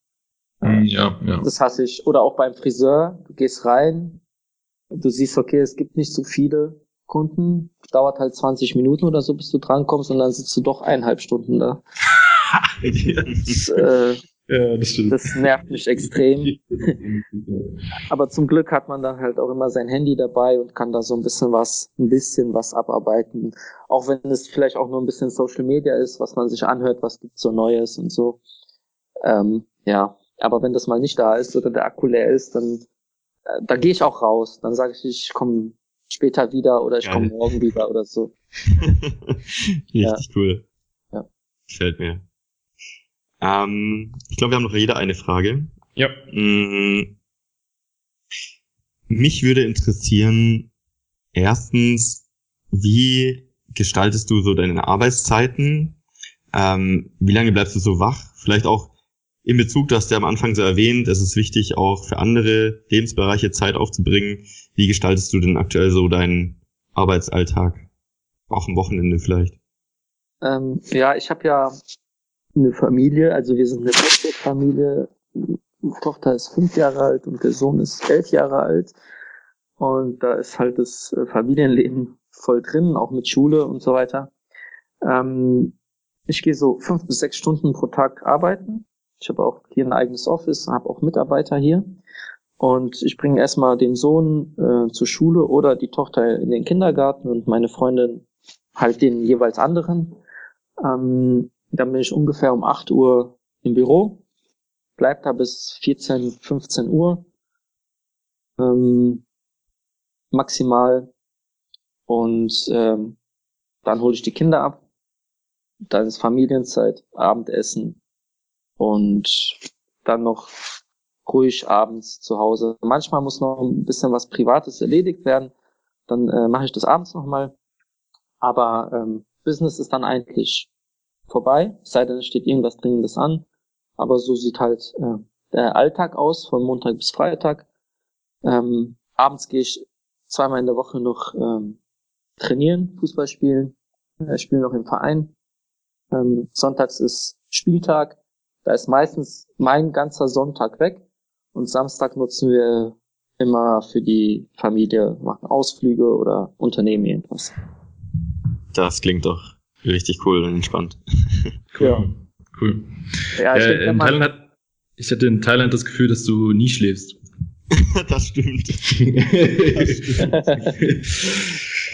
ja, ja. Das hasse ich. Oder auch beim Friseur. Du gehst rein, du siehst, okay, es gibt nicht so viele Kunden. Dauert halt 20 Minuten oder so, bis du drankommst und dann sitzt du doch eineinhalb Stunden da. das, äh, ja, das stimmt. Das nervt mich extrem. Aber zum Glück hat man dann halt auch immer sein Handy dabei und kann da so ein bisschen was, ein bisschen was abarbeiten. Auch wenn es vielleicht auch nur ein bisschen Social Media ist, was man sich anhört, was gibt's so Neues und so. Ähm, ja, aber wenn das mal nicht da ist oder der Akku leer ist, dann, äh, dann gehe ich auch raus. Dann sage ich, ich komme später wieder oder ich komme morgen wieder oder so. Richtig ja. cool. Ja. Gefällt mir. Ähm, ich glaube, wir haben noch jeder eine Frage. Ja. Mm, mich würde interessieren, erstens, wie gestaltest du so deine Arbeitszeiten? Ähm, wie lange bleibst du so wach? Vielleicht auch, in Bezug, dass der am Anfang so erwähnt, es ist wichtig, auch für andere Lebensbereiche Zeit aufzubringen. Wie gestaltest du denn aktuell so deinen Arbeitsalltag? Auch am Wochenende vielleicht? Ähm, ja, ich habe ja eine Familie, also wir sind eine Familie. Die Tochter ist fünf Jahre alt und der Sohn ist elf Jahre alt. und da ist halt das äh, Familienleben voll drin, auch mit Schule und so weiter. Ähm, ich gehe so fünf bis sechs Stunden pro Tag arbeiten. Ich habe auch hier ein eigenes Office, habe auch Mitarbeiter hier. Und ich bringe erstmal den Sohn äh, zur Schule oder die Tochter in den Kindergarten und meine Freundin halt den jeweils anderen. Ähm, dann bin ich ungefähr um 8 Uhr im Büro, bleib da bis 14, 15 Uhr ähm, maximal und ähm, dann hole ich die Kinder ab. Dann ist Familienzeit, Abendessen und dann noch ruhig abends zu Hause. Manchmal muss noch ein bisschen was Privates erledigt werden. Dann äh, mache ich das abends nochmal. Aber ähm, Business ist dann eigentlich vorbei, sei denn, es steht irgendwas Dringendes an. Aber so sieht halt äh, der Alltag aus, von Montag bis Freitag. Ähm, abends gehe ich zweimal in der Woche noch ähm, trainieren, Fußball spielen. Äh, spiele noch im Verein. Ähm, sonntags ist Spieltag. Da ist meistens mein ganzer Sonntag weg. Und Samstag nutzen wir immer für die Familie, machen Ausflüge oder unternehmen irgendwas. Das klingt doch richtig cool und entspannt. Cool. Ja. Cool. Ja, ich, ja, in Thailand hat, ich hatte in Thailand das Gefühl, dass du nie schläfst. das stimmt. das stimmt.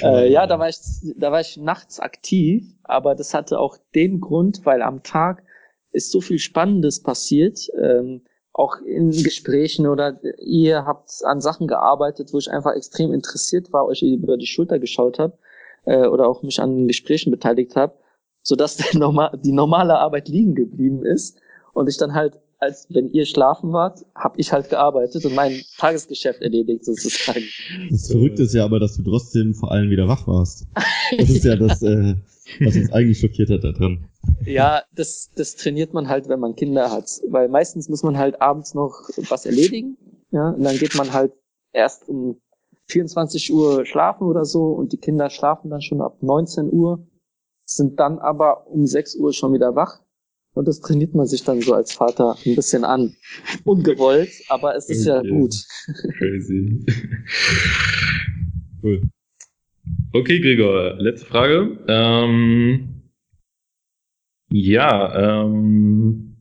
äh, ja, da war, ich, da war ich nachts aktiv, aber das hatte auch den Grund, weil am Tag ist so viel Spannendes passiert. Ähm, auch in Gesprächen oder ihr habt an Sachen gearbeitet, wo ich einfach extrem interessiert war, euch über die Schulter geschaut habe äh, oder auch mich an Gesprächen beteiligt habe, sodass der normal, die normale Arbeit liegen geblieben ist und ich dann halt, als wenn ihr schlafen wart, habe ich halt gearbeitet und mein Tagesgeschäft erledigt sozusagen. Das Verrückte ist ja aber, dass du trotzdem vor allem wieder wach warst. Das ist ja das, äh, was uns eigentlich schockiert hat da dran. Ja, das, das trainiert man halt, wenn man Kinder hat. Weil meistens muss man halt abends noch was erledigen. Ja, und dann geht man halt erst um 24 Uhr schlafen oder so und die Kinder schlafen dann schon ab 19 Uhr, sind dann aber um 6 Uhr schon wieder wach. Und das trainiert man sich dann so als Vater ein bisschen an. Ungewollt, aber es ist okay. ja gut. Crazy. cool. Okay, Gregor, letzte Frage. Ähm, ja, ähm,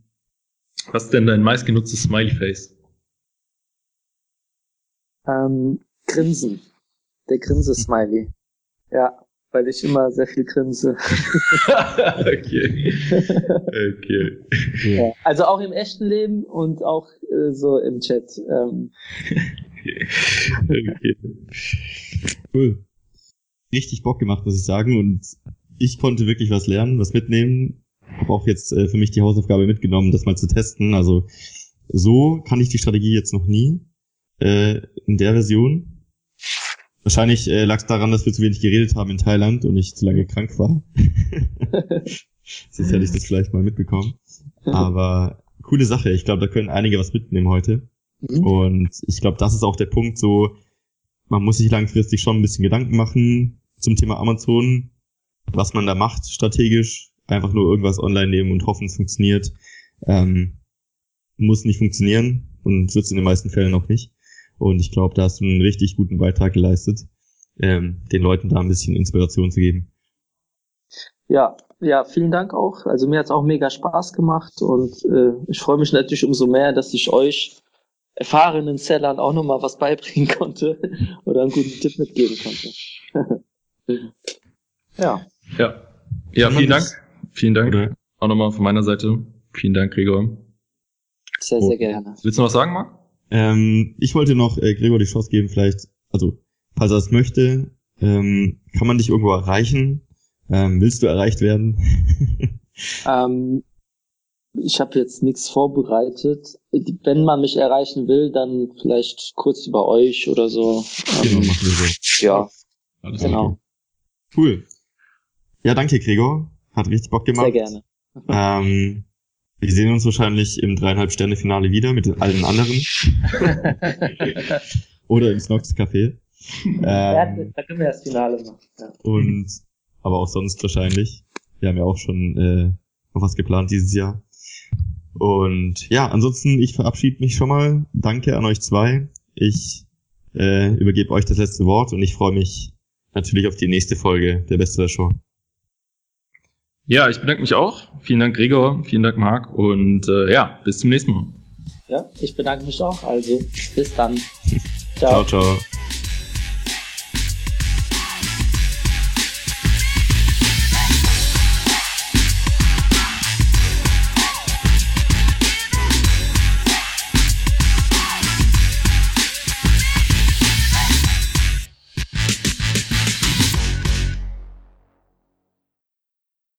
was ist denn dein meistgenutztes Smiley-Face? Ähm, Grinsen. Der Grinse-Smiley. Ja, weil ich immer sehr viel grinse. okay. Okay. Ja, also auch im echten Leben und auch äh, so im Chat. Ähm. okay. Cool richtig Bock gemacht, muss ich sagen. Und ich konnte wirklich was lernen, was mitnehmen. Habe auch jetzt äh, für mich die Hausaufgabe mitgenommen, das mal zu testen. Also so kann ich die Strategie jetzt noch nie äh, in der Version. Wahrscheinlich äh, lag es daran, dass wir zu wenig geredet haben in Thailand und ich zu lange krank war. Sonst hätte ich das vielleicht mal mitbekommen. Aber coole Sache. Ich glaube, da können einige was mitnehmen heute. Mhm. Und ich glaube, das ist auch der Punkt, so, man muss sich langfristig schon ein bisschen Gedanken machen, zum Thema Amazon, was man da macht strategisch. Einfach nur irgendwas online nehmen und hoffen, es funktioniert. Ähm, muss nicht funktionieren und wird es in den meisten Fällen auch nicht. Und ich glaube, da hast du einen richtig guten Beitrag geleistet, ähm, den Leuten da ein bisschen Inspiration zu geben. Ja, ja, vielen Dank auch. Also mir hat es auch mega Spaß gemacht und äh, ich freue mich natürlich umso mehr, dass ich euch erfahrenen Sellern auch nochmal was beibringen konnte oder einen guten Tipp mitgeben konnte. Ja. Ja. Ja, vielen Dank. Vielen Dank. Oder? Auch nochmal von meiner Seite. Vielen Dank, Gregor. Sehr, oh. sehr gerne. Willst du noch was sagen, Marc? Ähm, ich wollte noch äh, Gregor die Chance geben, vielleicht, also, falls er es möchte, ähm, kann man dich irgendwo erreichen? Ähm, willst du erreicht werden? ähm, ich habe jetzt nichts vorbereitet. Wenn man mich erreichen will, dann vielleicht kurz über euch oder so. Genau, ähm, machen wir so. Ja, Alles genau. Okay. Cool. Ja, danke, Gregor. Hat richtig Bock gemacht. Sehr gerne. Ähm, wir sehen uns wahrscheinlich im dreieinhalb Sterne Finale wieder mit allen anderen. Oder im Snox Café. Ähm, ja, da können wir das Finale machen. Ja. Und aber auch sonst wahrscheinlich. Wir haben ja auch schon äh, noch was geplant dieses Jahr. Und ja, ansonsten ich verabschiede mich schon mal. Danke an euch zwei. Ich äh, übergebe euch das letzte Wort und ich freue mich natürlich auf die nächste Folge der Beste der Show. Ja, ich bedanke mich auch. Vielen Dank, Gregor. Vielen Dank, Marc. Und äh, ja, bis zum nächsten Mal. Ja, ich bedanke mich auch. Also, bis dann. ciao, ciao. ciao.